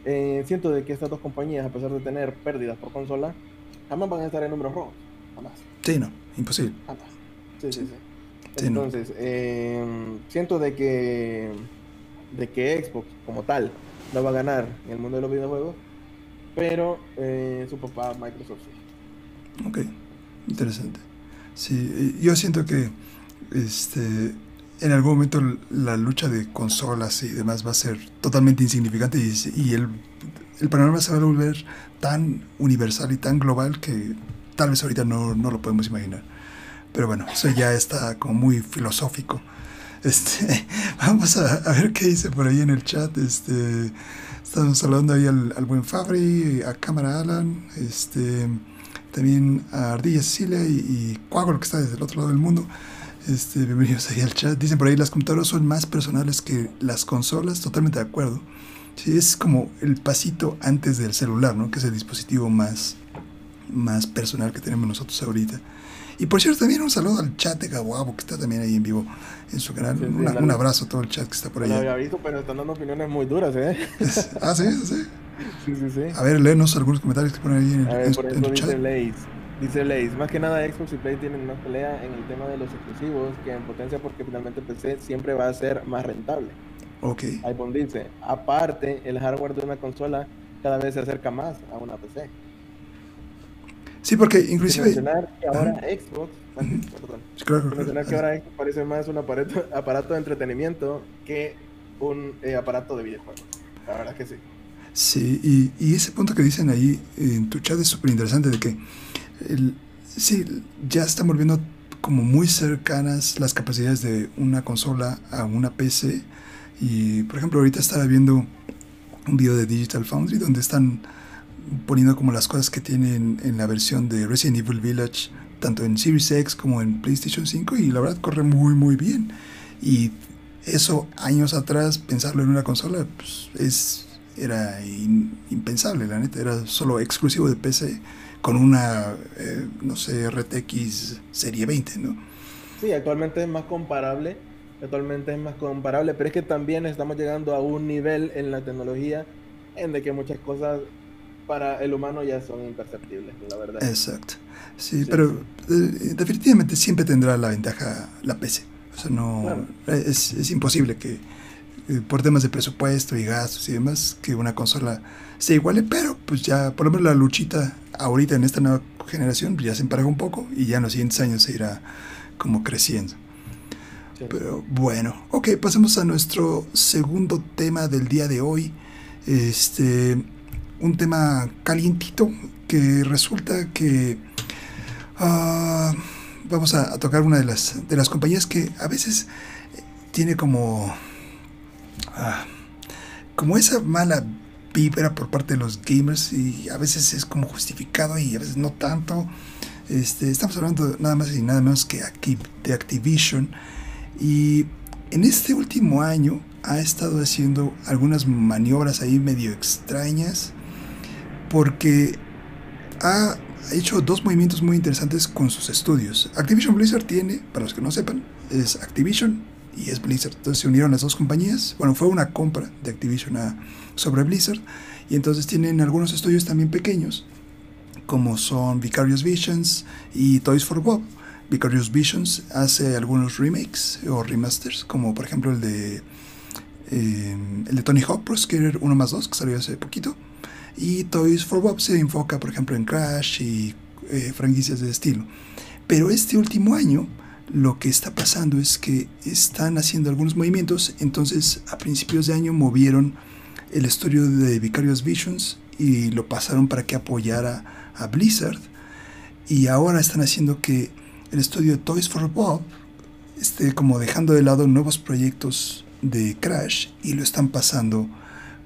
Eh, siento de que estas dos compañías, a pesar de tener pérdidas por consola, jamás van a estar en números rojos. Jamás. Sí, no, imposible. Jamás. Sí, sí, sí. Entonces, eh, siento de que, de que Xbox como tal no va a ganar en el mundo de los videojuegos, pero eh, su papá Microsoft Ok, interesante. Sí, yo siento que este, en algún momento la lucha de consolas y demás va a ser totalmente insignificante y, el, el, panorama se va a volver tan universal y tan global que tal vez ahorita no, no lo podemos imaginar. Pero bueno, eso ya está como muy filosófico. Este, vamos a, a, ver qué dice por ahí en el chat. Este, Estamos saludando ahí al, buen Fabri, a Cámara Alan, este, también a Ardilla Cecilia y, y que está desde el otro lado del mundo. Este, bienvenidos ahí al chat. Dicen por ahí, las computadoras son más personales que las consolas, totalmente de acuerdo. Sí, es como el pasito antes del celular, ¿no? Que es el dispositivo más, más personal que tenemos nosotros ahorita. Y por cierto, también un saludo al chat de Gabuabo, que está también ahí en vivo en su canal. un abrazo a todo el chat que está por ahí. No había visto, pero están dando opiniones muy duras, ¿eh? ah, sí, sí. Sí, sí, sí. A ver, léenos algunos comentarios que ponen ahí en, a ver, por ejemplo, dice Lace. Dice Lace, más que nada Xbox y Play tienen una pelea en el tema de los exclusivos que en potencia porque finalmente PC siempre va a ser más rentable. Ok. iPhone dice, aparte, el hardware de una consola cada vez se acerca más a una PC. Sí, porque inclusive... mencionar que ahora Xbox, perdón, mencionar que ahora Xbox parece más un aparato, aparato de entretenimiento que un eh, aparato de videojuegos. La verdad que sí. Sí, y, y, ese punto que dicen ahí en tu chat es súper interesante de que el, sí, ya están volviendo como muy cercanas las capacidades de una consola a una PC. Y por ejemplo, ahorita estaba viendo un video de Digital Foundry donde están poniendo como las cosas que tienen en la versión de Resident Evil Village, tanto en Series X como en PlayStation 5, y la verdad corre muy, muy bien. Y eso años atrás, pensarlo en una consola, pues es, era impensable, la neta, era solo exclusivo de PC con una, eh, no sé, RTX Serie 20, ¿no? Sí, actualmente es más comparable, actualmente es más comparable, pero es que también estamos llegando a un nivel en la tecnología en de que muchas cosas para el humano ya son imperceptibles, la verdad. Exacto. Sí, pero eh, definitivamente siempre tendrá la ventaja la PC. O sea, no es, es, imposible que eh, por temas de presupuesto y gastos y demás que una consola se iguale, pero pues ya por lo menos la luchita ahorita en esta nueva generación ya se empareja un poco y ya en los siguientes años se irá como creciendo. Pero bueno, ok, pasemos a nuestro segundo tema del día de hoy. Este, un tema calientito que resulta que ah, vamos a, tocar una de las, de las compañías que a veces tiene como, ah, como esa mala vibra por parte de los gamers y a veces es como justificado y a veces no tanto. Este, estamos hablando nada más y nada menos que de Activision y en este último año ha estado haciendo algunas maniobras ahí medio extrañas porque ha hecho dos movimientos muy interesantes con sus estudios. Activision Blizzard tiene, para los que no sepan, es Activision y es Blizzard. Entonces se unieron las dos compañías. Bueno, fue una compra de Activision sobre Blizzard. Y entonces tienen algunos estudios también pequeños, como son Vicarious Visions y Toys for Bob. Vicarious Visions hace algunos remakes o remasters, como por ejemplo el de eh, el de Tony Hawk Pro Skater 1 más 2, que salió hace poquito. Y Toys for Bob se enfoca, por ejemplo, en Crash y eh, franquicias de estilo. Pero este último año lo que está pasando es que están haciendo algunos movimientos, entonces a principios de año movieron el estudio de Vicarious Visions y lo pasaron para que apoyara a Blizzard. Y ahora están haciendo que el estudio de Toys for Bob esté como dejando de lado nuevos proyectos de Crash y lo están pasando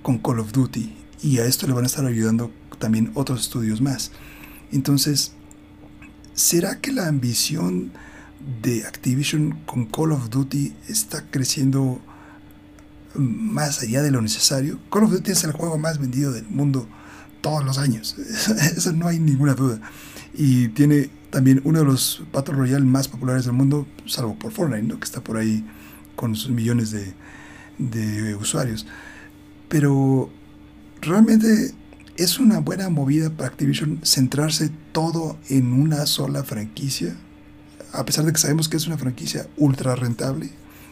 con Call of Duty y a esto le van a estar ayudando también otros estudios más. Entonces, ¿será que la ambición de Activision con Call of Duty está creciendo más allá de lo necesario. Call of Duty es el juego más vendido del mundo todos los años, eso no hay ninguna duda. Y tiene también uno de los Battle Royale más populares del mundo, salvo por Fortnite, que está por ahí con sus millones de, de usuarios. Pero realmente es una buena movida para Activision centrarse todo en una sola franquicia a pesar de que sabemos que es una franquicia ultra rentable,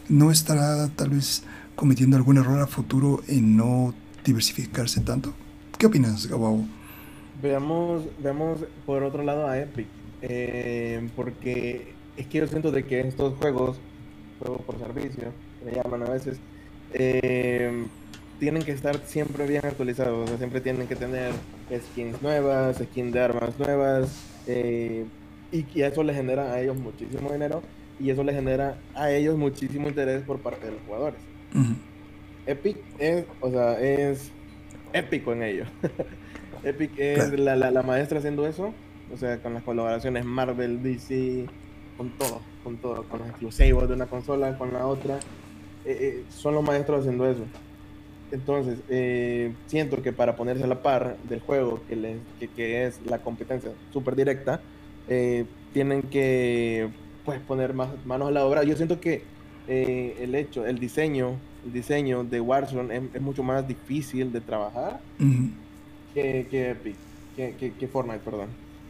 no estará tal vez cometiendo algún error a futuro en no diversificarse tanto. ¿Qué opinas, Gabo? Veamos, veamos por otro lado a Epic, eh, porque es que yo siento que estos juegos, juegos por servicio, me llaman a veces, eh, tienen que estar siempre bien actualizados, o sea, siempre tienen que tener skins nuevas, skins de armas nuevas, eh, y, eso les genera a ellos muchísimo dinero y eso les genera a ellos muchísimo interés por parte de los jugadores. Epic es, o sea, es épico en ello. Epic es la, la, maestra haciendo eso, o sea, con las colaboraciones Marvel, DC, con todo, con todo, con los exclusivos de una consola con la otra. Eh, eh, son los maestros haciendo eso. Entonces, eh, siento que para ponerse a la par del juego, que, les, que, que es la competencia súper directa, eh, tienen que pues poner más manos a la obra. Yo siento que eh, el hecho, el diseño, el diseño de Warzone es, mucho más difícil de trabajar que, que, que, Fortnite, perdón,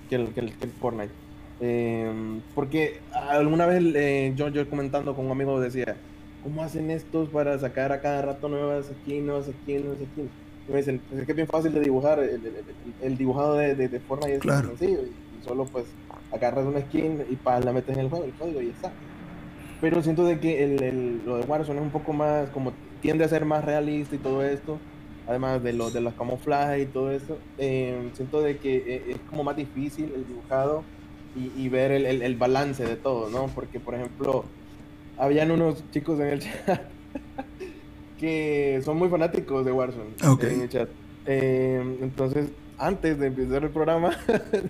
que el, que el, Fortnite. Em, porque alguna vez eh, yo, yo comentando con un amigo decía, ¿cómo hacen estos para sacar a cada rato nuevas skins, nuevas skins, nuevas skins? Y me dicen, pues es que es bien fácil de dibujar, el, dibujado de, de, Fortnite es claro. sencillo, y solo pues agarras una skin y pa, la metes en el juego, el código y ya está. Pero siento de que el, el, lo de Warzone es un poco más, como tiende a ser más realista y todo esto, además de, lo, de los camuflajes y todo eso, eh, siento de que eh, es como más difícil el dibujado y, y ver el, el, balance de todo, ¿no? Porque, por ejemplo, habían unos chicos en el chat que son muy fanáticos de Warzone en el chat. Eh, entonces, antes de empezar el programa,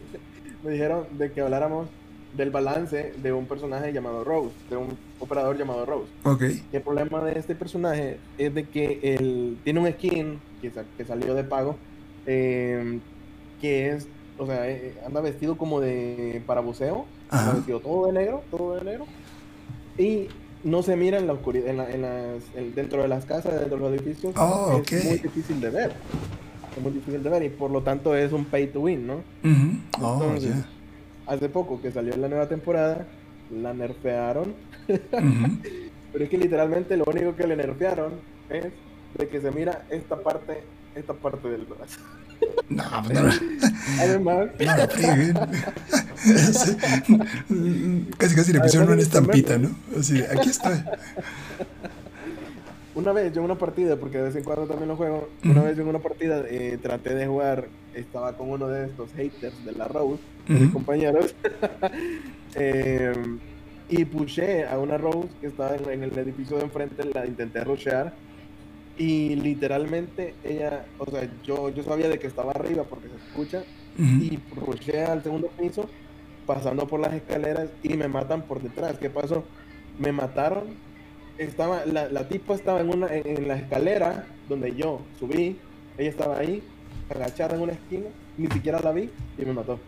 me dijeron de que habláramos del balance de un personaje llamado Rose, de un operador llamado Rose. Ok. El problema de este personaje es de que él tiene un skin que, que salió de pago, em, que es, o sea, eh, anda vestido como de para buceo, anda vestido todo de negro, todo de negro, y no se mira en la oscuridad, en, las, dentro de las casas, dentro de los edificios. Oh, es muy difícil de ver es muy difícil de ver y por lo tanto es un pay to win, ¿no? Oh, Entonces, hace poco que salió la nueva temporada, la nerfearon. Pero es que literalmente lo único que le nerfearon es de que se mira esta parte, esta parte del brazo. No, no, no. Además, casi casi le pusieron una estampita, ¿no? Así, aquí está. Una vez yo en una partida, porque de vez en cuando también lo juego, una vez yo en una partida eh, traté de jugar, estaba con uno de estos haters de la Rose, mis compañeros, eh, y pushé a una Rose que estaba en, el edificio de enfrente, la intenté rushear, y literalmente ella, o sea, yo, yo sabía de que estaba arriba porque se escucha, y rusheé al segundo piso, pasando por las escaleras, y me matan por detrás. ¿Qué pasó? Me mataron estaba, la, la tipa estaba en una, en, la escalera donde yo subí, ella estaba ahí, agachada en una esquina, ni siquiera la vi y me mató.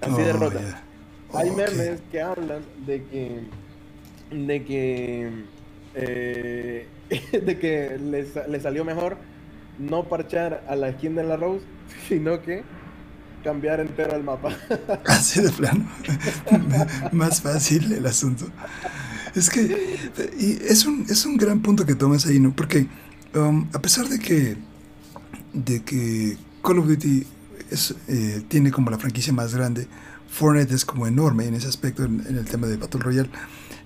Así de oh. Hay memes que hablan de que de que eh, de que le, salió mejor no parchar a la skin de la Rose, sino que cambiar entero el mapa. Así de plano. Más fácil el asunto. Es que y es, un, es un gran punto que tomas ahí, ¿no? Porque um, a pesar de que, de que Call of Duty es, eh, tiene como la franquicia más grande, Fortnite es como enorme en ese aspecto, en, en el tema de Battle Royale.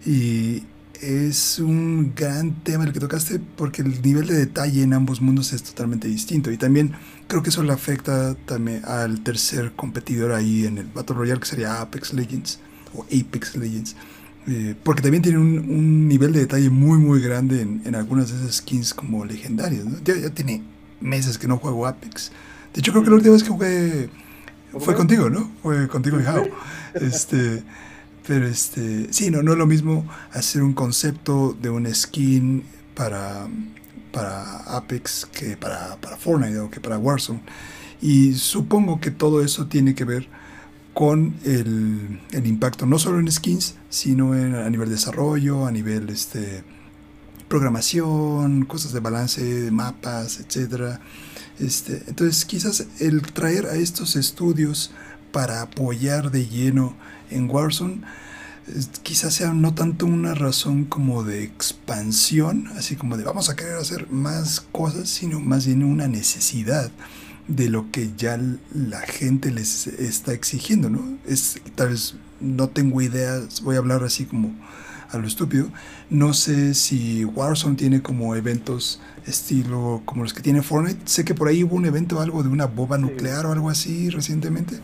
Y, es un gran tema el que tocaste porque el nivel de detalle en ambos mundos es totalmente distinto. Y también creo que eso le afecta también al tercer competidor ahí en el Battle Royale que sería Apex Legends o Apex Legends eh, porque también tiene un, nivel de detalle muy muy grande en, algunas de esas skins como legendarias ya, tiene meses que no juego Apex. De hecho creo que la última vez que jugué fue contigo ¿no? fue contigo y Jao. este pero este, sí, no, no es lo mismo hacer un concepto de un skin para, para Apex que para, para Fortnite o que para Warzone. Y supongo que todo eso tiene que ver con el, el impacto no solo en skins, sino en, a nivel desarrollo, a nivel este, programación, cosas de balance mapas, etc. Este, entonces quizás el traer a estos estudios para apoyar de lleno en Warzone quizás sea no tanto una razón como de expansión, así como de vamos a querer hacer más cosas, sino más bien una necesidad de lo que ya la gente les está exigiendo, ¿no? Es tal vez no tengo ideas, voy a hablar así como a lo estúpido. No sé si Warzone tiene como eventos estilo como los que tiene Fortnite. Sé que por ahí hubo un evento algo de una boba nuclear o algo así recientemente.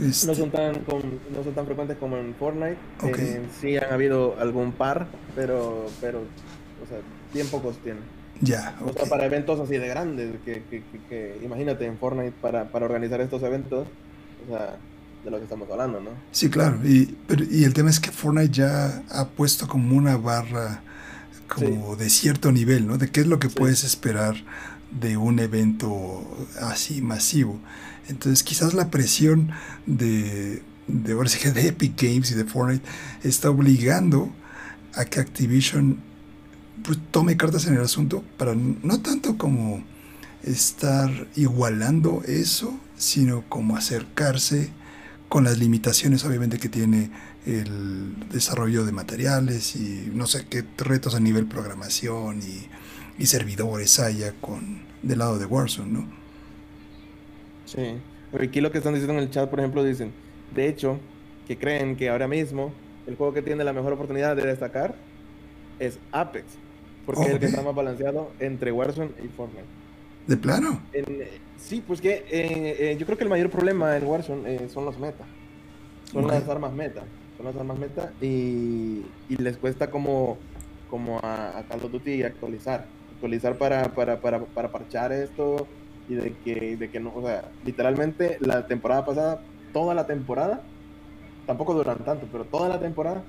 Este no, son tan no son tan frecuentes como en Fortnite. Eh, sí han habido algún par, pero, pero o sea, bien pocos tienen. Ya. O sea, para eventos así de grandes, que, que, que, imagínate en Fortnite para, para, organizar estos eventos, o sea, de lo que estamos hablando, ¿no? Sí, claro. Y, pero, y el tema es que Fortnite ya ha puesto como una barra como de cierto nivel, ¿no? De qué es lo que puedes esperar de un evento así masivo. Entonces quizás la presión de, de, de Epic Games y de Fortnite está obligando a que Activision pues, tome cartas en el asunto para no tanto como estar igualando eso, sino como acercarse con las limitaciones obviamente que tiene el desarrollo de materiales y no sé qué retos a nivel programación y, y servidores haya con del lado de Warzone, ¿no? Sí. Pero aquí lo que están diciendo en el chat, por ejemplo, dicen, de hecho, que creen que ahora mismo el juego que tiene la mejor oportunidad de destacar es Apex, porque es el que está más balanceado entre Warzone y Fortnite. ¿De plano? sí, pues que eh, eh, yo creo que el mayor problema en Warzone eh, son los meta. Son las armas meta. Son las armas meta y, y les cuesta como, como a, a, Call of Duty actualizar. Actualizar para, para, para, para parchar esto y de que, de que no, o sea, literalmente la temporada pasada, toda la temporada, tampoco duran tanto, pero toda la temporada,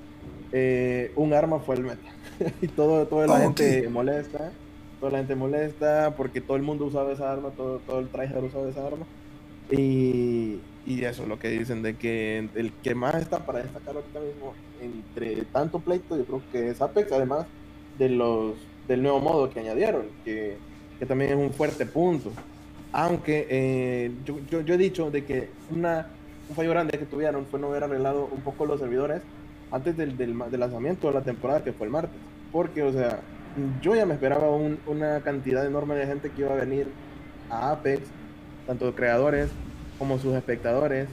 eh, un arma fue el meta. y todo, toda la gente molesta, toda la gente molesta porque todo el mundo usaba esa arma, todo, todo el traje usaba esa arma. Y, y eso es lo que dicen, de que el que más está para destacar ahorita mismo entre tanto pleito, yo creo que es Apex, además de los del nuevo modo que añadieron, que, que también es un fuerte punto. Aunque eh, yo, yo, he dicho de que una, un fallo grande que tuvieron fue no haber arreglado un poco los servidores antes del, del, lanzamiento de la temporada, que fue el martes. Porque, o sea, yo ya me esperaba una cantidad enorme de gente que iba a venir a Apex, tanto creadores como sus espectadores,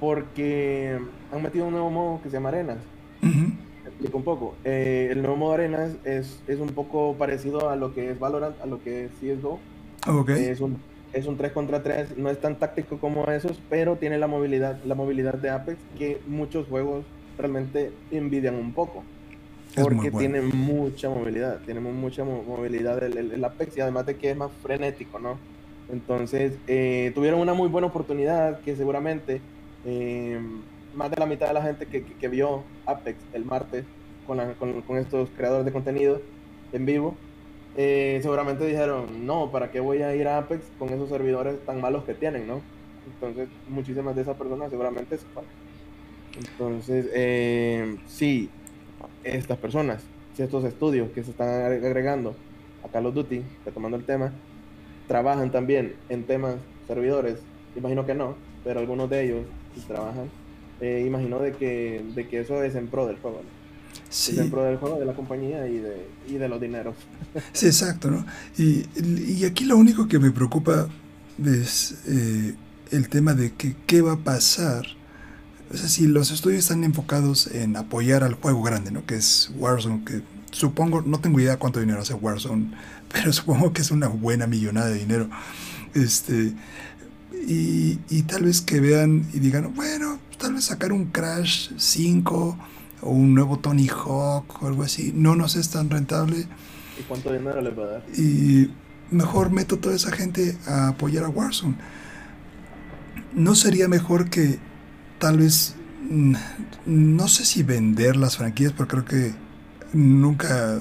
porque han metido un nuevo modo que se llama Arenas. explico un poco. Eh, el nuevo modo Arenas es, es, un poco parecido a lo que es Valorant, a lo que es CSGO. Okay. Es un es un 3 contra 3, no es tan táctico como esos, pero tiene la movilidad, la movilidad de Apex que muchos juegos realmente envidian un poco. Porque tiene mucha movilidad, tiene mucha movilidad el, Apex y además de que es más frenético, ¿no? Entonces, eh, tuvieron una muy buena oportunidad que seguramente eh, más de la mitad de la gente que, vio Apex el martes con, con, con estos creadores de contenido en vivo, eh, seguramente dijeron, no, ¿para qué voy a ir a Apex con esos servidores tan malos que tienen, no? Entonces, muchísimas de esas personas seguramente se Entonces, eh, sí, estas personas, si estos estudios que se están agregando a Call of Duty, retomando el tema, trabajan también en temas servidores, imagino que no, pero algunos de ellos trabajan, eh, imagino de que, de que eso es en pro del juego. Sí. Pro del juego, de la compañía y de, y de los dineros. Sí, exacto, ¿no? Y, y aquí lo único que me preocupa es eh, el tema de que qué va a pasar. O sea, si los estudios están enfocados en apoyar al juego grande, ¿no? Que es Warzone, que supongo, no tengo idea cuánto dinero hace Warzone, pero supongo que es una buena millonada de dinero. Este, y, y tal vez que vean y digan, bueno, tal vez sacar un Crash 5 o un nuevo Tony Hawk o algo así, no nos es tan rentable. ¿Y cuánto dinero les va a dar? Y mejor meto toda esa gente a apoyar a Warzone. ¿No sería mejor que tal vez, mm, no sé si vender las franquicias, porque creo que nunca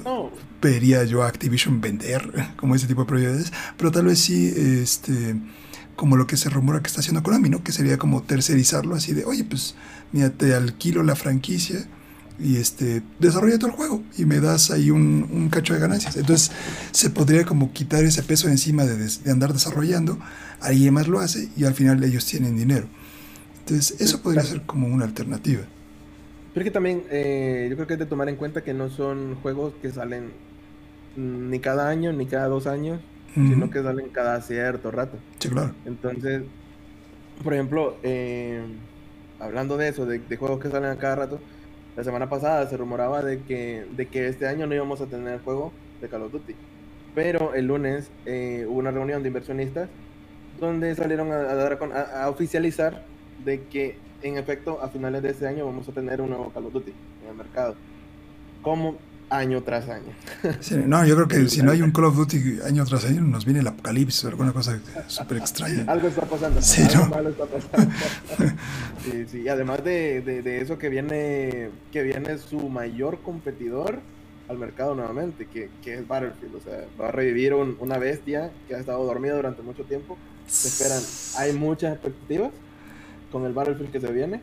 vería yo a Activision vender como ese tipo de propiedades, pero tal vez sí, este, como lo que se rumora que está haciendo Konami, ¿no? Que sería como tercerizarlo así de, oye, pues, mira, te alquilo la franquicia y este desarrolla todo el juego y me das ahí un, un cacho de ganancias. Entonces se podría como quitar ese peso encima de, de, andar desarrollando, alguien más lo hace y al final ellos tienen dinero. Entonces eso podría ser como una alternativa. Pero que también eh, yo creo que es de tomar en cuenta que no son juegos que salen ni cada año ni cada dos años, sino que salen cada cierto rato. Sí, claro. Entonces, por ejemplo, eh, hablando de eso, de, de juegos que salen a cada rato, la semana pasada se rumoraba de que, de que este año no íbamos a tener juego de Call of Duty. Pero el lunes eh, hubo una reunión de inversionistas donde salieron a, dar a, oficializar de que en efecto a finales de este año vamos a tener un nuevo Call of Duty en el mercado. Como año tras año. no, yo creo que si no hay un Call of Duty año tras año, nos viene el apocalipsis o alguna cosa súper extraña. Algo está pasando. Sí, algo malo está pasando. sí, sí, y además de, de, eso que viene, que viene su mayor competidor al mercado nuevamente, que, que es Battlefield. O sea, va a revivir una bestia que ha estado dormida durante mucho tiempo. Se esperan, hay muchas expectativas con el Battlefield que se viene.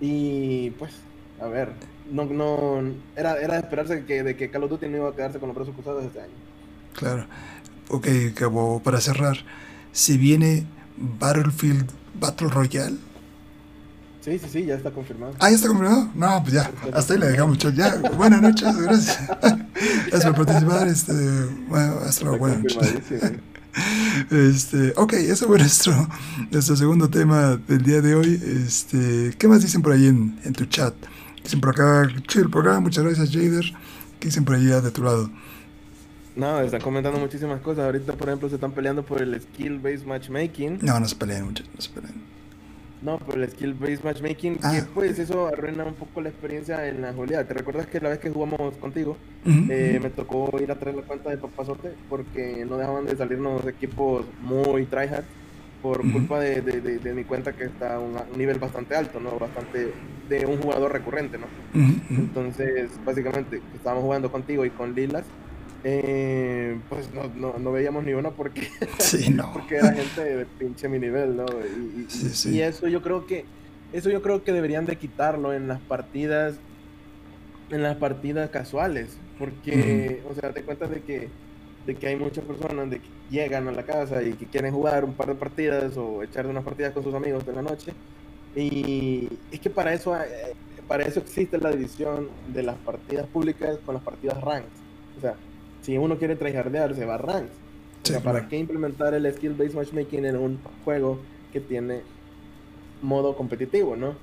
Y pues, a ver, no, no era, era de esperarse que, de que Call of Duty no iba a quedarse con los brazos cruzados este año. Claro. Ok, acabo para cerrar, si viene Battlefield Battle Royale. Sí, sí, sí, ya está confirmado. Ah, ya está confirmado. No, pues ya, hasta ahí le dejamos. Ya, buenas noches, gracias. gracias por participar. Este, bueno, hasta luego, buenas noches. Este, ok, ese fue nuestro, nuestro segundo tema del día de hoy. Este, ¿Qué más dicen por ahí en, en tu chat? Dicen por acá, chido el programa, muchas gracias Jader. ¿Qué dicen por allá de tu lado? No, están comentando muchísimas cosas. Ahorita, por ejemplo, se están peleando por el skill-based matchmaking. No, no se pelean mucho, no se pelean. No, por el skill-based matchmaking, ah, que pues eso arruina un poco la experiencia en la jugabilidad. ¿Te recuerdas que la vez que jugamos contigo, eh, me tocó ir a traer la cuenta de Papazote porque no dejaban de salirnos equipos muy tryhard? Por culpa de, de, mi cuenta que está a un, nivel bastante alto, ¿no? Bastante de un jugador recurrente, ¿no? Entonces, básicamente, estábamos jugando contigo y con Lilas, eh, pues no, no, no, veíamos ni una porque, porque era gente de pinche mi nivel, ¿no? Y, y, eso yo creo que eso yo creo que deberían de quitarlo en las partidas en las partidas casuales, porque, o sea, te cuentas de que de que hay muchas personas de que llegan a la casa y que quieren jugar un par de partidas o echar unas partidas con sus amigos de la noche. Y es que para eso, eh, para eso existe la división de las partidas públicas con las partidas ranks. O sea, si uno quiere tryhardear, se va a ranks. o sea, ¿para qué implementar el skill-based matchmaking en un juego que tiene modo competitivo, no?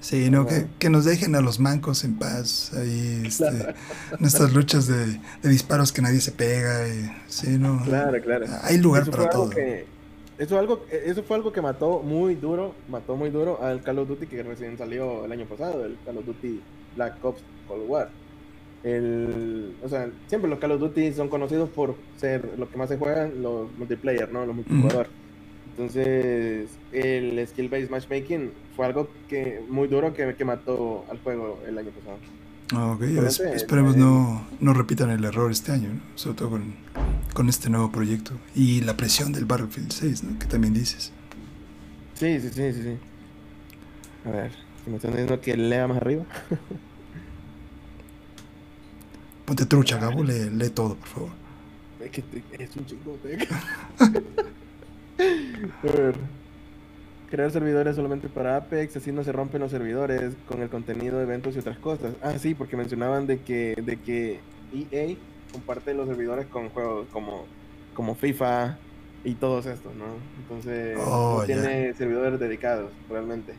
Sí, no, que, que, nos dejen a los mancos en paz. Ahí, este, nuestras luchas de, de, disparos que nadie se pega. Y, sí, no. Claro, claro. Hay lugar para todo. eso, algo, eso fue algo que mató muy duro, mató muy duro al Call of Duty que recién salió el año pasado, el Call of Duty Black Ops Cold War. El, o sea, siempre los Call of Duty son conocidos por ser lo que más se juegan, los multiplayer, ¿no? Los multijugador. Entonces, el skill-based matchmaking fue algo que muy duro que, que mató al juego el año pasado. Ah, ok, esperemos no, no repitan el error este año, ¿no? sobre todo con, con, este nuevo proyecto. Y la presión del Battlefield 6, ¿no? que también dices. Sí, sí, sí, sí. sí. A ver, me están diciendo que lea más arriba. Ponte trucha, Gabo, lee, lee todo, por favor. Es que es un chico. A ver. crear servidores solamente para Apex, así no se rompen los servidores con el contenido de eventos y otras cosas. Ah, sí, porque mencionaban de que, de que EA comparte los servidores con juegos como, como FIFA y todos estos, ¿no? Entonces oh, no tiene servidores dedicados realmente.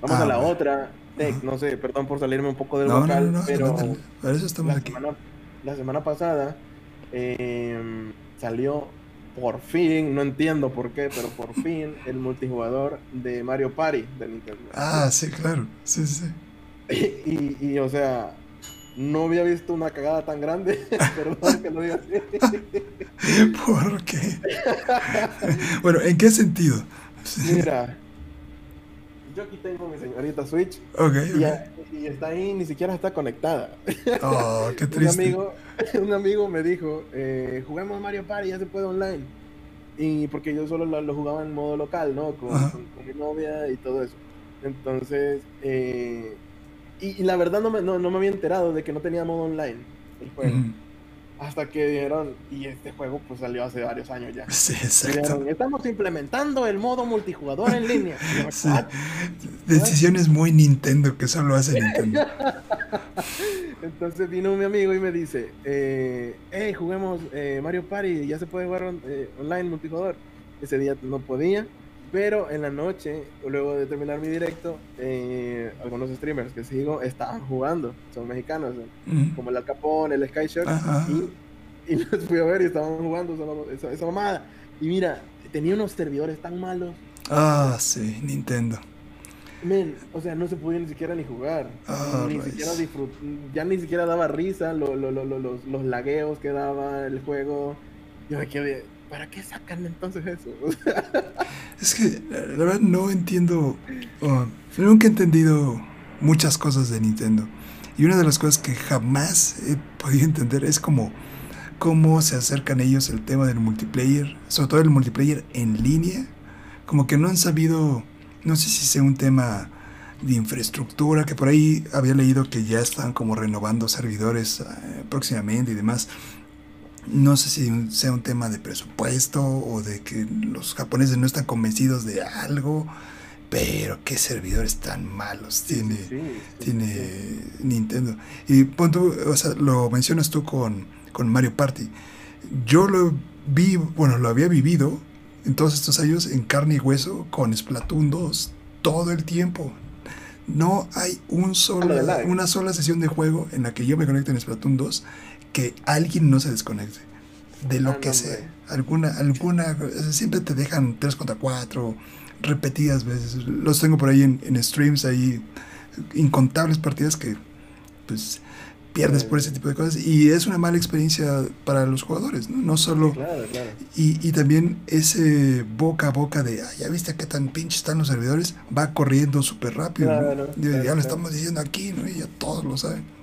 Vamos ah, a la otra, Tech, no sé, perdón por salirme un poco del local, pero eso la, Semana, la semana pasada em, salió por fin, no entiendo por qué, pero por fin el multijugador de Mario Party de Nintendo. Ah, sí, claro, sí, sí. Y, y, o sea, no había visto una cagada tan grande, perdón que lo diga así. ¿Por qué? bueno, ¿en qué sentido? Mira, yo aquí tengo mi señorita Switch. Y, está ahí, ni siquiera está conectada. Oh, qué triste. un, amigo, un amigo me dijo, eh, juguemos Mario Party, ya se puede online. Y porque yo solo lo, jugaba en modo local, ¿no? Con, mi novia y todo eso. Entonces, eh, y, la verdad no me, no, me había enterado de que no tenía modo online el juego. Hasta que dijeron, y este juego pues salió hace varios años ya. Sí, exacto. estamos implementando el modo multijugador en línea. Decisiones muy Nintendo que solo hace Nintendo. Entonces vino mi amigo y me dice, eh, hey, juguemos eh, Mario Party, ya se puede jugar eh, online multijugador. Ese día no podía, pero en la noche, luego de terminar mi directo, eh, algunos streamers que sigo estaban jugando, son mexicanos, como el Al el Sky y, y, los fui a ver y estaban jugando esa, mamada. Y mira, tenía unos servidores tan malos. Ah, sí, Nintendo. Men, o sea, no se podía ni siquiera ni jugar. Ah, ni siquiera ya ni siquiera daba risa los, los lagueos que daba el juego. Yo me quedé, ¿para qué sacan entonces eso? es que la verdad no entiendo, nunca he entendido muchas cosas de Nintendo. Y una de las cosas que jamás he podido entender es como cómo se acercan ellos el tema del multiplayer, sobre todo el multiplayer en línea. Como que no han sabido, no sé si sea un tema de infraestructura, que por ahí había leído que ya están como renovando servidores eh, próximamente y demás. No sé si sea un tema de presupuesto o de que los japoneses no están convencidos de algo, pero qué servidores tan malos tiene, tiene Nintendo. Y punto, o sea, lo mencionas tú con, con Mario Party. Yo lo vi, bueno, lo había vivido en todos estos años en carne y hueso con Splatoon 2 todo el tiempo. No hay un solo, una sola sesión de juego en la que yo me conecte en Splatoon 2 que alguien no se desconecte de lo ah, que sea. Alguna, alguna, siempre te dejan 3 contra 4, repetidas veces. Los tengo por ahí en, streams, ahí incontables partidas que pues pierdes por ese tipo de cosas y es una mala experiencia para los jugadores, no, no solo... Y, y, también ese boca a boca de, ya viste qué tan pinches están los servidores, va corriendo súper rápido. ya lo estamos diciendo aquí, ¿no? Y ya todos lo saben.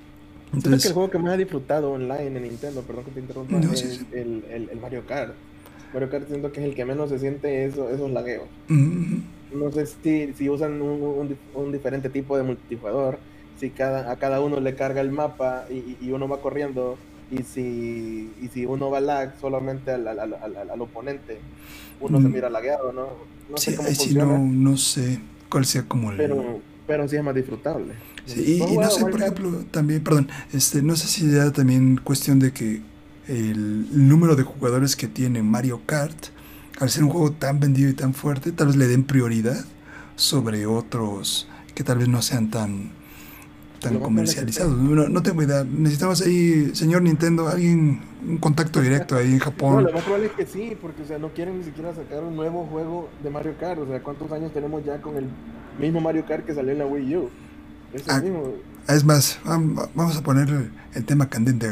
Entonces, que el juego que más he disfrutado online en Nintendo, perdón que te interrumpa, es El, el, Mario Kart. Mario Kart siento que es el que menos se siente eso, esos lagueos. No sé si, si usan un, un, diferente tipo de multijugador, si cada, a cada uno le carga el mapa y, y uno va corriendo, y si, y si uno va lag solamente al, al, al, al oponente, uno se mm. mira lagueado, ¿no? No sé cómo funciona. No, no sé cuál sea como el... Pero, pero sí es más disfrutable. Sí, y, no sé, por ejemplo, también, perdón, este, no sé si ya también cuestión de que el número de jugadores que tiene Mario Kart, al ser un juego tan vendido y tan fuerte, tal vez le den prioridad sobre otros que tal vez no sean tan tan comercializados. No, no, tengo idea. Necesitamos ahí, señor Nintendo, alguien, un contacto directo ahí en Japón. No, lo más probable es que sí, porque o sea, no quieren ni siquiera sacar un nuevo juego de Mario Kart. O sea, ¿cuántos años tenemos ya con el mismo Mario Kart que salió en la Wii U? Es, ah, es más, vamos a poner el tema candente.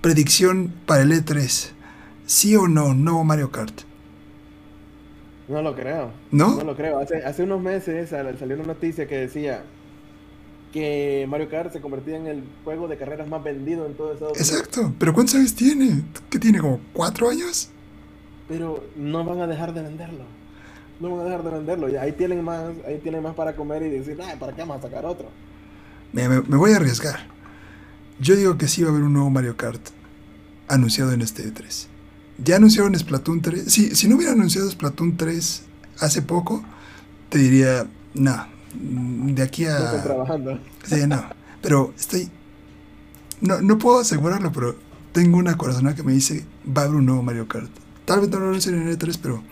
Predicción para el E3. ¿Sí o no? Nuevo Mario Kart. No lo creo. ¿No? No lo creo. Hace, hace unos meses salió una noticia que decía que Mario Kart se convertía en el juego de carreras más vendido en todo Estados Unidos. Exacto. ¿Pero cuántos años tiene? ¿Qué tiene? ¿Como cuatro años? Pero no van a dejar de venderlo no van a dejar de venderlo. Y ahí tienen más, ahí tienen más para comer y decir, ¿para qué vamos a sacar otro? Me, me, voy a arriesgar. Yo digo que sí va a haber un nuevo Mario Kart anunciado en este E3. Ya anunciaron Splatoon 3. Si, si no hubiera anunciado Splatoon 3 hace poco, te diría, no, de aquí a... No estoy trabajando. Sí, no, pero estoy... No, no puedo asegurarlo, pero tengo una corazonada que me dice, va a haber un nuevo Mario Kart. Tal vez no lo anuncien en el E3, pero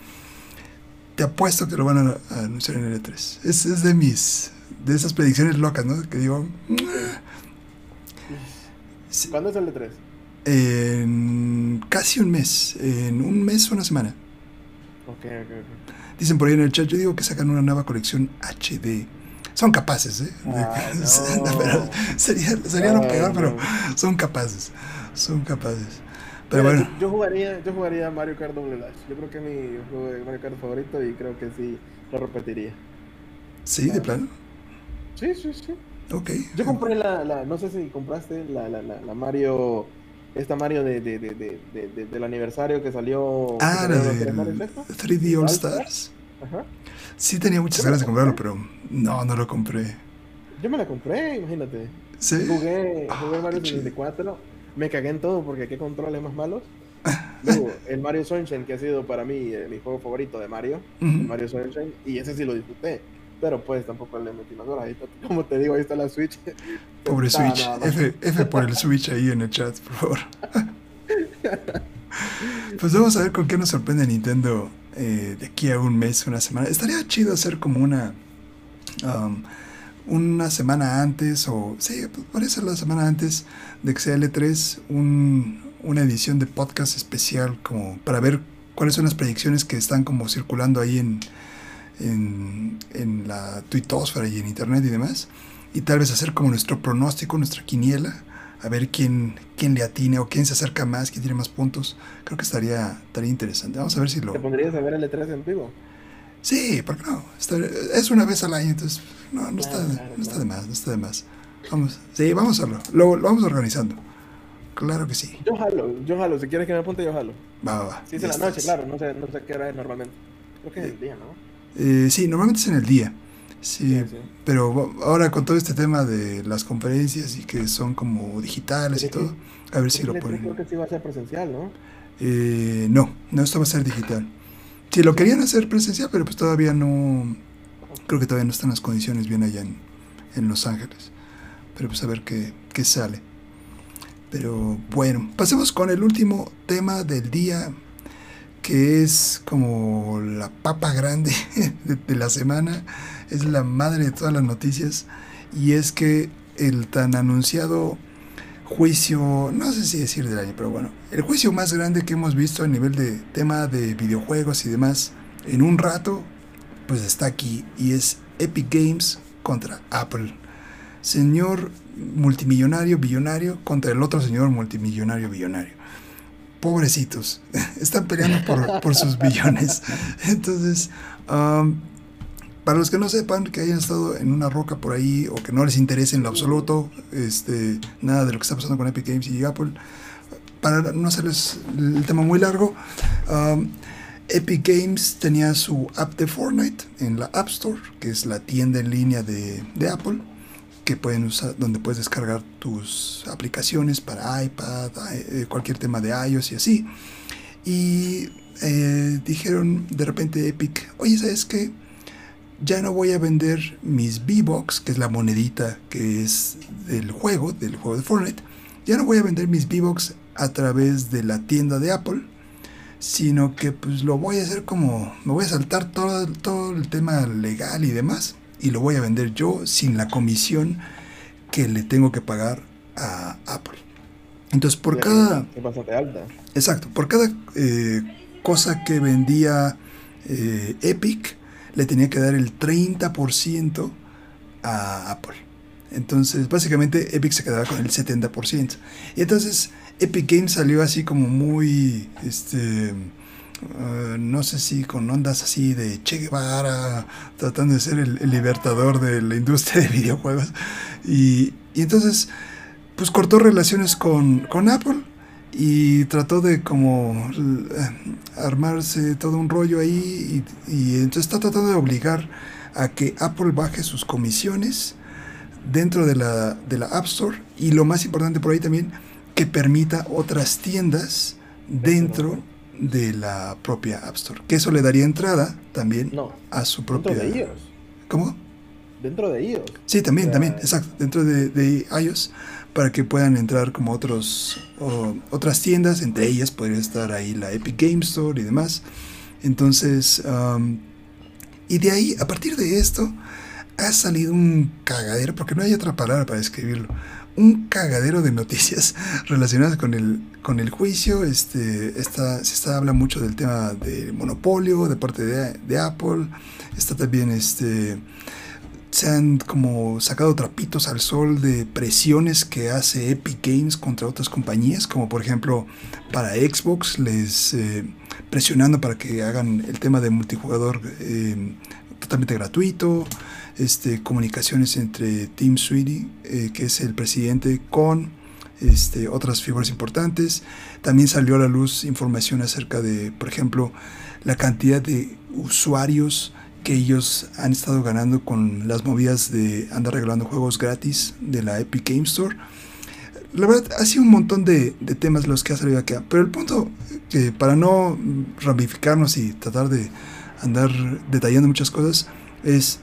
te apuesto que lo van a, anunciar en el E3. Es, es, de mis, de esas predicciones locas, ¿no? Que digo... ¿Cuándo es el E3? En casi un mes, en un mes o una semana. Ok, ok, ok. Dicen por ahí en el chat, yo digo que sacan una nueva colección HD. Son capaces, ¿eh? Ah, no. sería sería lo Ay, peor, pero son capaces. Son capaces. Pero Mira, bueno, yo, jugaría, yo jugaría Mario Kart Double Dash. Yo creo que es mi juego de Mario Kart favorito y creo que sí lo repetiría. sí, de plano. Sí, sí, sí. Ok. Yo compré la, la no sé si compraste la, la, la, la Mario, esta Mario de, de, de, de, de- de- del aniversario que salió. Ah, la de tres Marios estos. 3D All Stars. Ajá. Sí tenía muchas ganas de comprarlo, pero no, no lo compré. Yo me la compré, imagínate. ¿Sí? Jugué, jugué Ah, Mario qué chido. 64, me cagué en todo porque qué controles más malos. Luego, el Mario Sunshine, que ha sido para mí eh, mi juego favorito de Mario, el. Mario Sunshine, y ese sí lo disfruté. Pero pues tampoco le metí más horas. Ahí está, como te digo, ahí está la Switch. Pobre Switch. F por el Switch ahí en el chat, por favor. Pues vamos a ver con qué nos sorprende Nintendo eh, de aquí a un mes, una semana. Estaría chido hacer como una um, una semana antes, o sí, podría ser la semana antes de que sea L3, un- una edición de podcast especial como para ver cuáles son las predicciones que están como circulando ahí en, en, en la tuitosfera y en internet y demás. Y tal vez hacer como nuestro pronóstico, nuestra quiniela, a ver quién, quién le atine o quién se acerca más, quién tiene más puntos. Creo que estaría, estaría interesante. Vamos a ver si lo... ¿Te pondrías a ver el E3 en vivo? Sí, ¿por qué no? Está- es una vez al año, entonces no, no, está, Claro, claro, no está claro. de más, no está de más. Vamos, sí, vamos a hacerlo. Lo, lo vamos organizando. Claro que sí. Yo jalo, yo jalo. Si quieres que me apunte, yo jalo. Va, va, va. Sí, es en la noche, claro. No sé, no sé qué hora es normalmente. Creo que es el día, ¿no? Eh, sí, normalmente es en el día. Sí, Sí, sí. pero ahora con todo este tema de las conferencias y que son como digitales y todo, a ver si lo ponen. Creo que sí va a ser presencial, ¿no? Eh, no, no, esto va a ser digital. Sí, lo querían hacer presencial, pero pues todavía no. Creo que todavía no están las condiciones bien allá en, en Los Ángeles. Pero pues a ver qué, qué sale. Pero bueno, pasemos con el último tema del día, que es como la papa grande de, de la semana. Es la madre de todas las noticias. Y es que el tan anunciado juicio, no sé si decir del año, pero bueno, el juicio más grande que hemos visto a nivel de tema de videojuegos y demás en un rato, pues está aquí y es Epic Games contra Apple. Señor multimillonario, billonario contra el otro señor multimillonario, billonario. Pobrecitos, están peleando por, por sus billones. Entonces, um, para los que no sepan, que hayan estado en una roca por ahí o que no les interese en lo absoluto este, nada de lo que está pasando con Epic Games y Apple, para no hacerles el tema muy largo, um, Epic Games tenía su app de Fortnite en la App Store, que es la tienda en línea de, Apple, que pueden usar, donde puedes descargar tus aplicaciones para iPad, eh, cualquier tema de iOS y así. Y eh, dijeron de repente Epic, oye, ¿sabes qué? Ya no voy a vender mis V-Bucks, que es la monedita que es del juego, del juego de Fortnite. Ya no voy a vender mis V-Bucks a través de la tienda de Apple, sino que pues lo voy a hacer como, me voy a saltar todo, todo el tema legal y demás, y lo voy a vender yo sin la comisión que le tengo que pagar a Apple. Entonces, por cada... Es bastante alta. Exacto, por cada eh, cosa que vendía eh, Epic, le tenía que dar el 30% a Apple. Entonces, básicamente, Epic se quedaba con el 70%. Y entonces, Epic Games salió así como muy, uh, no sé si con ondas así de Che Guevara, tratando de ser el, el libertador de la industria de videojuegos. Y, y entonces, pues cortó relaciones con, con Apple y trató de como eh, armarse todo un rollo ahí y, y entonces está tratando de obligar a que Apple baje sus comisiones dentro de la, de la App Store y lo más importante por ahí también que permita otras tiendas dentro de la propia App Store. Que eso le daría entrada también a su propia... Dentro de iOS. ¿Cómo? Dentro de iOS. Sí, también, también, exacto. Dentro de, de, iOS para que puedan entrar como otros otras tiendas, entre ellas podría estar ahí la Epic Game Store y demás. Entonces, y de ahí, a partir de esto, ha salido un cagadero, porque no hay otra palabra para describirlo, un cagadero de noticias relacionadas con el, con el juicio. Este, está, se está, habla mucho del tema de monopolio de parte de, Apple. Está también este, se han como sacado trapitos al sol de presiones que hace Epic Games contra otras compañías, como por ejemplo para Xbox, les eh, presionando para que hagan el tema de multijugador eh, totalmente gratuito este, comunicaciones entre Tim Sweetie, eh, que es el presidente, con este, otras figuras importantes. También salió a la luz información acerca de, por ejemplo, la cantidad de usuarios que ellos han estado ganando con las movidas de andar regalando juegos gratis de la Epic Game Store. La verdad, ha sido un montón de, temas los que ha salido acá. Pero el punto, que para no ramificarnos y tratar de andar detallando muchas cosas, es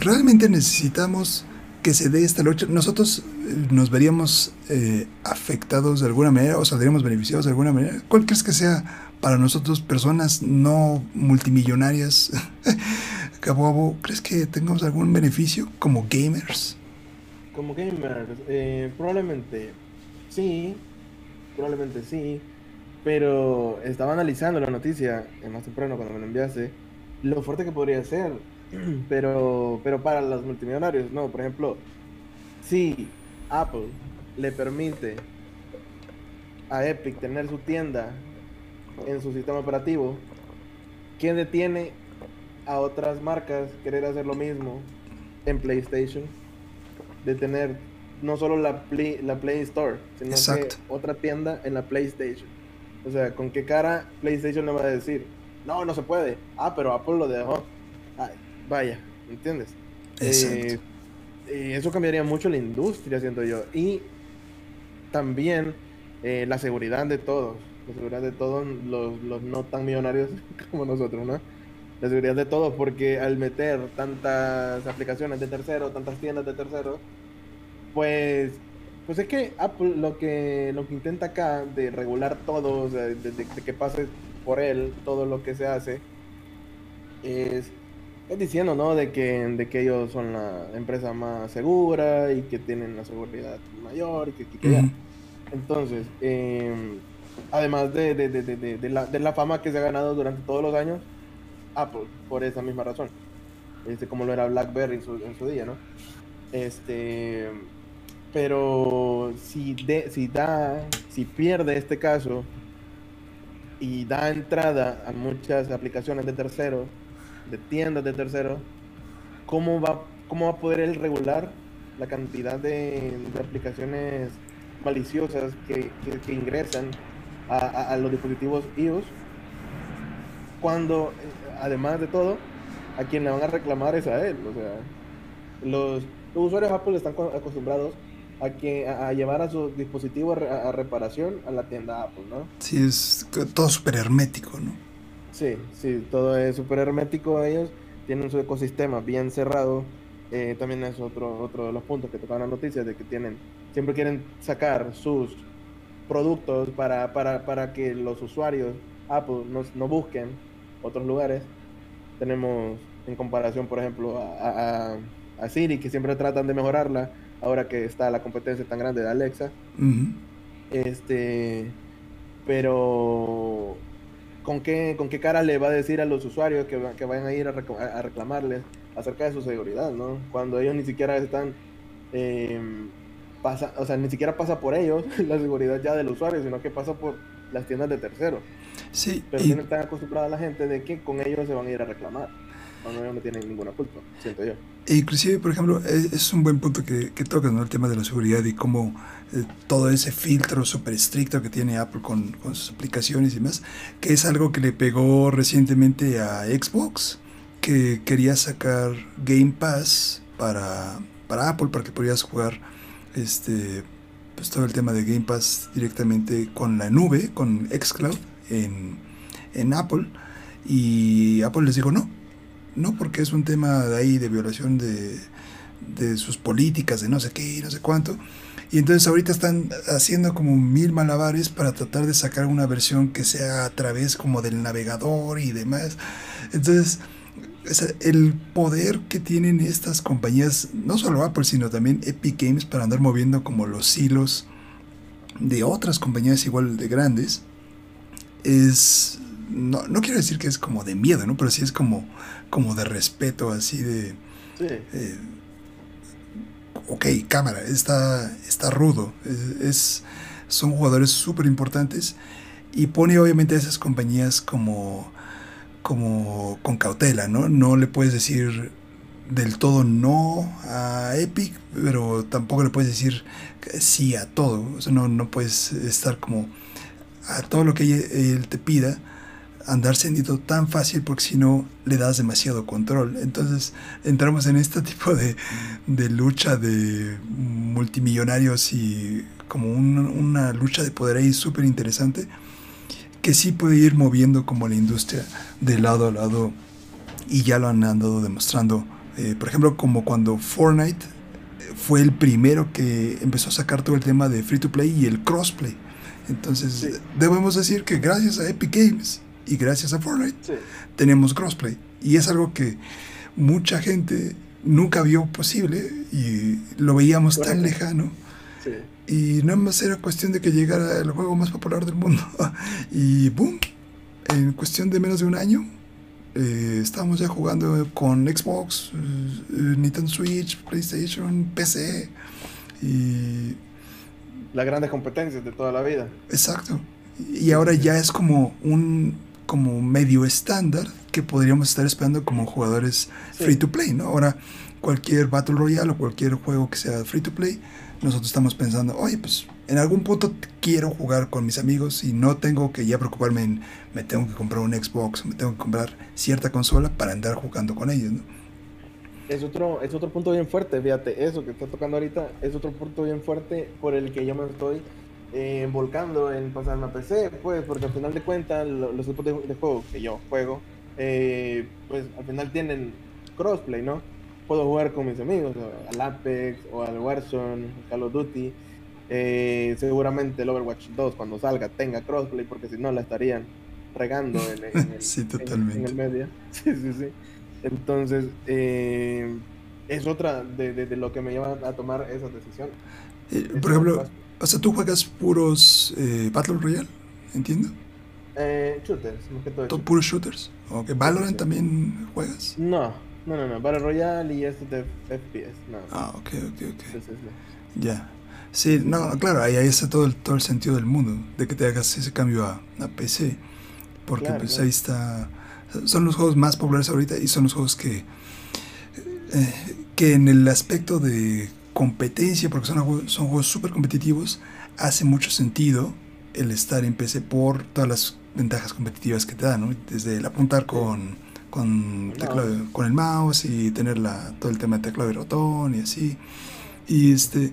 realmente necesitamos que se dé esta lucha. Nosotros eh, nos veríamos eh, afectados de alguna manera o saldríamos beneficiados de alguna manera. ¿Cuál crees que sea para nosotros, personas no multimillonarias? ¿crees que tengamos algún beneficio como gamers? Como gamers, eh, probablemente sí, probablemente sí, pero estaba analizando la noticia más temprano cuando me lo enviaste, lo fuerte que podría ser pero, pero para los multimillonarios, no. Por ejemplo, si Apple le permite a Epic tener su tienda en su sistema operativo, ¿quién detiene a otras marcas querer hacer lo mismo en PlayStation? De tener no solo la Play, la Play Store, sino que otra tienda en la PlayStation. O sea, ¿con qué cara PlayStation le va a decir? No, no se puede. Ah, pero Apple lo dejó. Vaya, ¿entiendes? Eh, eh, eso cambiaría mucho la industria, siento yo. Y también eh, la seguridad de todos. La seguridad de todos los, los, no tan millonarios como nosotros, ¿no? La seguridad de todos, porque al meter tantas aplicaciones de terceros, tantas tiendas de terceros, pues pues es que Apple lo que lo que intenta acá de regular todo, de, de, que pase por él todo lo que se hace, es es diciendo, ¿no? De que, de que ellos son la empresa más segura y que tienen la seguridad mayor y que, que, Entonces, em, además de, de, de, de, la, de la fama que se ha ganado durante todos los años, Apple, por esa misma razón. Este, como lo era BlackBerry en su, día, ¿no? Este, pero si, de, si da, si pierde este caso y da entrada a muchas aplicaciones de terceros, de tiendas de terceros, ¿cómo va, cómo va a poder él regular la cantidad de, aplicaciones maliciosas que, que, ingresan a, a, los dispositivos iOS? Cuando, además de todo, a quien le van a reclamar es a él. O sea, los, los usuarios Apple están acostumbrados a, que, a, llevar a su dispositivo a, a, reparación a la tienda Apple, ¿no? Sí, es todo súper hermético, ¿no? Sí, sí, todo es súper hermético ellos, tienen su ecosistema bien cerrado. Eh, también es otro, otro de los puntos que tocaban las noticias, de que tienen, siempre quieren sacar sus productos para, para, para que los usuarios Apple no, no, busquen otros lugares. Tenemos en comparación, por ejemplo, a, a, a, Siri, que siempre tratan de mejorarla, ahora que está la competencia tan grande de Alexa. Este, pero ¿con qué, con qué cara le va a decir a los usuarios que, que vayan a ir a, reclamarles acerca de su seguridad, ¿no? Cuando ellos ni siquiera están, eh, pasa, o sea, ni siquiera pasa por ellos la seguridad ya del usuario, sino que pasa por las tiendas de terceros. Sí. Pero tienen tan acostumbrada la gente de que con ellos se van a ir a reclamar ellos no tienen ninguna culpa, siento yo. Inclusive, por ejemplo, es, un buen punto que, que tocas, ¿no? El tema de la seguridad y cómo eh, todo ese filtro súper estricto que tiene Apple con, con, sus aplicaciones y demás, que es algo que le pegó recientemente a Xbox, que quería sacar Game Pass para, para Apple, para que pudieras jugar este, pues todo el tema de Game Pass directamente con la nube, con Xcloud, en, en Apple. Y Apple les dijo no, no porque es un tema de ahí de violación de, de sus políticas, de no sé qué, no sé cuánto. Y entonces ahorita están haciendo como mil malabares para tratar de sacar una versión que sea a través como del navegador y demás. Entonces, el poder que tienen estas compañías, no solo Apple, sino también Epic Games para andar moviendo como los hilos de otras compañías igual de grandes, es, no, no quiero decir que es como de miedo, ¿no? Pero sí es como, como de respeto, así de... Eh, ok, cámara, está, está rudo. Es, son jugadores súper importantes y pone obviamente a esas compañías como, como con cautela, ¿no? No le puedes decir del todo no a Epic, pero tampoco le puedes decir sí a todo. O sea, no, no puedes estar como a todo lo que él te pida andar sentido tan fácil porque si no le das demasiado control. Entonces entramos en este tipo de, de lucha de multimillonarios y como una lucha de poder ahí súper interesante que sí puede ir moviendo como la industria de lado a lado y ya lo han andado demostrando. Eh, por ejemplo, como cuando Fortnite fue el primero que empezó a sacar todo el tema de free to play y el crossplay. Entonces, debemos decir que gracias a Epic Games y gracias a Fortnite tenemos crossplay. Y es algo que mucha gente nunca vio posible y lo veíamos tan lejano. Y nada más era cuestión de que llegara el juego más popular del mundo. y boom, en cuestión de menos de un año, eh, estábamos ya jugando con Xbox, eh, Nintendo Switch, PlayStation, PC. Y. Las grandes competencias de toda la vida. Exacto. Y ahora ya es como un como medio estándar que podríamos estar esperando como jugadores free to play, ¿no? Ahora, cualquier Battle Royale o cualquier juego que sea free to play, nosotros estamos pensando, oye, pues en algún punto quiero jugar con mis amigos y no tengo que ya preocuparme en me tengo que comprar un Xbox, me tengo que comprar cierta consola para andar jugando con ellos, ¿no? Es otro, es otro punto bien fuerte, fíjate, eso que está tocando ahorita es otro punto bien fuerte por el que yo me estoy eh, volcando en pasarme a PC, pues, porque al final de cuentas los tipos de, juego que yo juego, eh, pues al final tienen crossplay, ¿no? Puedo jugar con mis amigos, al Apex o al Warzone, Call of Duty. Eh, seguramente el Overwatch 2 cuando salga tenga crossplay porque si no la estarían regando en, el, sí, totalmente. En, el medio. Sí, sí, sí. Entonces, es otra de, de, lo que me lleva a tomar esa decisión. por ejemplo, o sea, tú juegas puros eh, Battle Royale, ¿entiendo? Eh, shooters, más que todo. ¿Puros shooters? Okay. ¿Valorant también juegas? No, no, no, no. Battle Royale y este de FPS, no. Ah, ok, ok, ok. Ya. Sí, no, claro, ahí, ahí está todo el, todo el sentido del mundo, de que te hagas ese cambio a, a PC. Porque pues ahí está... Son los juegos más populares ahorita y son los juegos que... Eh, que en el aspecto de competencia, porque son, son juegos súper competitivos, hace mucho sentido el estar en PC por todas las ventajas competitivas que te dan, Desde el apuntar con, con, con el mouse y tener la, todo el tema de teclado y ratón y así. Y, este,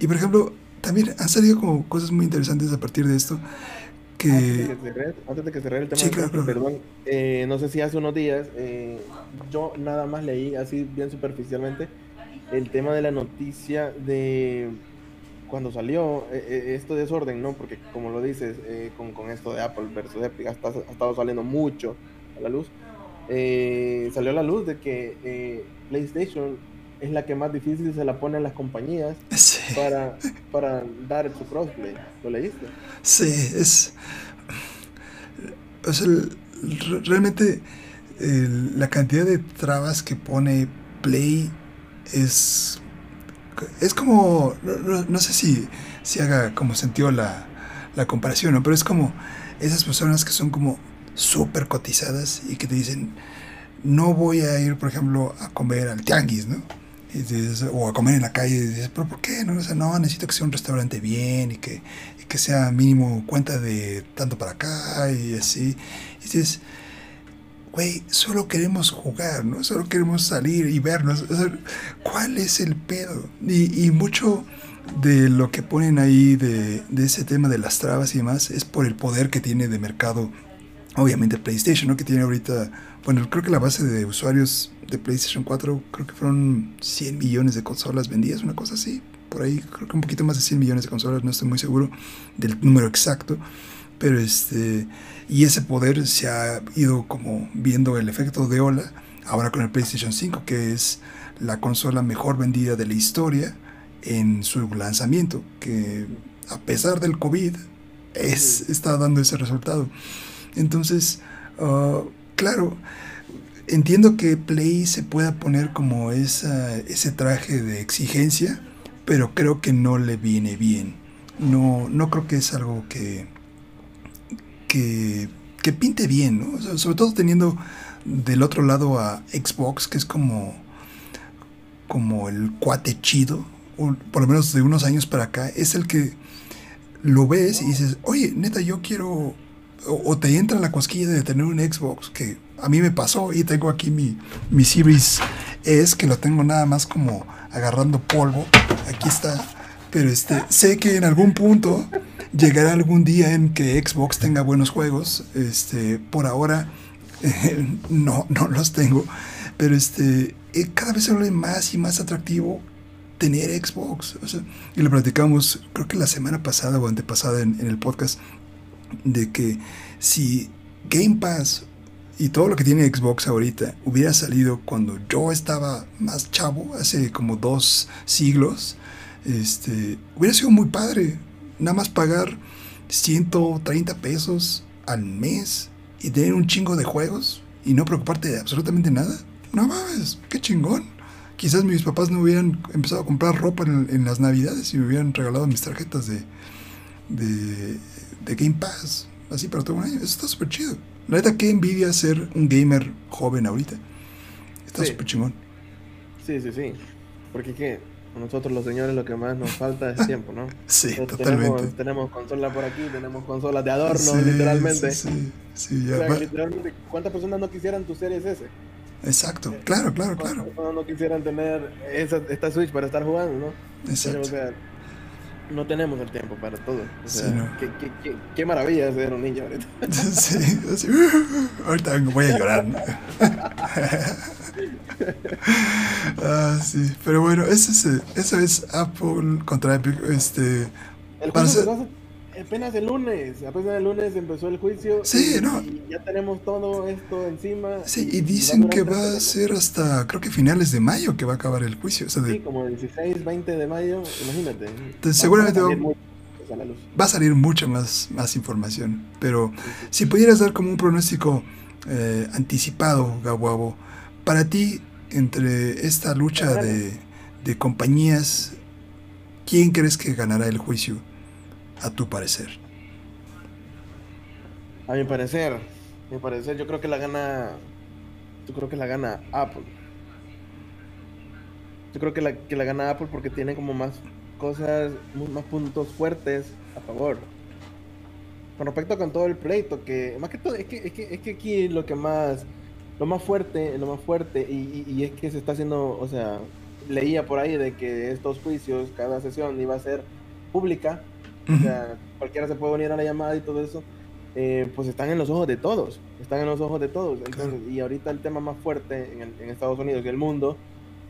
y por ejemplo, también han salido como cosas muy interesantes a partir de esto. Que... Antes de que cerrar el tema, perdón, eh, no sé si hace unos días eh, yo nada más leí así bien superficialmente el tema de la noticia de cuando salió eh, eh, este desorden, ¿no? Porque como lo dices, eh, con, esto de Apple versus Epic ha, estado saliendo mucho a la luz. Salió a la luz de que PlayStation es la que más difícil se la pone a las compañías para, para dar su crossplay. ¿Lo leíste? Sí, es... O sea, realmente la cantidad de trabas que pone Play es, es como, no, sé si, si haga como sentido la, la comparación, ¿no? pero es como esas personas que son como súper cotizadas y que te dicen, no voy a ir, por ejemplo, a comer al tianguis, ¿no? o a comer en la calle, y dices, pero ¿por qué? No, no, necesito que sea un restaurante bien y que, y que sea mínimo cuenta de tanto para acá y así. Y dices, güey, solo queremos jugar, ¿no? Solo queremos salir y vernos. ¿Cuál es el pedo? Y, mucho de lo que ponen ahí de, de, ese tema de las trabas y demás es por el poder que tiene de mercado, obviamente PlayStation, ¿no? Que tiene ahorita, bueno, creo que la base de usuarios de PlayStation 4, creo que fueron 100 millones de consolas vendidas, una cosa así, por ahí, creo que un poquito más de 100 millones de consolas, no estoy muy seguro del número exacto, pero este, y ese poder se ha ido como viendo el efecto de ola, ahora con el PlayStation 5, que es la consola mejor vendida de la historia en su lanzamiento, que a pesar del COVID es, está dando ese resultado. Entonces, uh, claro, entiendo que Play se pueda poner como esa, ese traje de exigencia, pero creo que no le viene bien. No, no creo que es algo que, que, que pinte bien, ¿no? sobre todo teniendo del otro lado a Xbox, que es como, como el cuate chido, por lo menos de unos años para acá, es el que lo ves y dices, oye, neta, yo quiero, o, te entra la cosquilla de tener un Xbox, que a mí me pasó y tengo aquí mi, mi Series S, que lo tengo nada más como agarrando polvo, aquí está, pero este, sé que en algún punto llegará algún día en que Xbox tenga buenos juegos, este, por ahora no, no los tengo, pero este, eh, cada vez se vuelve más y más atractivo tener Xbox. y lo platicamos, creo que la semana pasada o antepasada en, el podcast, de que si Game Pass y todo lo que tiene Xbox ahorita hubiera salido cuando yo estaba más chavo, hace como dos siglos, este, hubiera sido muy padre. Nada más pagar 130 pesos al mes y tener un chingo de juegos y no preocuparte de absolutamente nada. No mames, qué chingón quizás mis papás no hubieran empezado a comprar ropa en, las navidades y me hubieran regalado mis tarjetas de, de, Game Pass, así para todo un año. Eso está súper chido. La neta, qué envidia ser un gamer joven ahorita. Está súper chingón. Sí, sí, sí. Porque que nosotros los señores lo que más nos falta es tiempo, ¿no? sí, totalmente. Tenemos, consolas por aquí, tenemos consolas de adorno, literalmente. Sí, sí, ya. literalmente, ¿cuántas personas no quisieran tu Series S? Exacto, claro, claro, claro. No, quisieran tener esa, esta Switch para estar jugando, ¿no? Exacto. No tenemos el tiempo para todo. sí, no. qué, qué, qué, maravilla ser un niño ahorita. sí, así, ahorita voy a llorar. ah, sí, pero bueno, eso es, eso es Apple contra Epic. Este, el para ser apenas el lunes, apenas el lunes empezó el juicio. Sí, y, no. Y ya tenemos todo esto encima. Sí, y dicen que va a ser hasta, creo que finales de mayo que va a acabar el juicio. O sea, Sí, como el 16, 20 de mayo, imagínate. Entonces, seguramente va, a salir mucha más, más información. Pero si pudieras dar como un pronóstico eh, anticipado, Gabuabo, para ti, entre esta lucha de, de compañías, ¿quién crees que ganará el juicio? A tu parecer? A mi parecer, a mi parecer, yo creo que la gana. Yo creo que la gana Apple. Yo creo que la, que la gana Apple porque tiene como más cosas, más puntos fuertes a favor. Con respecto con todo el pleito, que más que todo, es que, es que, es que aquí lo que más, lo más fuerte, lo más fuerte, y, y, es que se está haciendo, o sea, leía por ahí de que estos juicios, cada sesión iba a ser pública, o sea, cualquiera se puede unir a la llamada y todo eso, eh, pues están en los ojos de todos, están en los ojos de todos. Y ahorita el tema más fuerte en, Estados Unidos y el mundo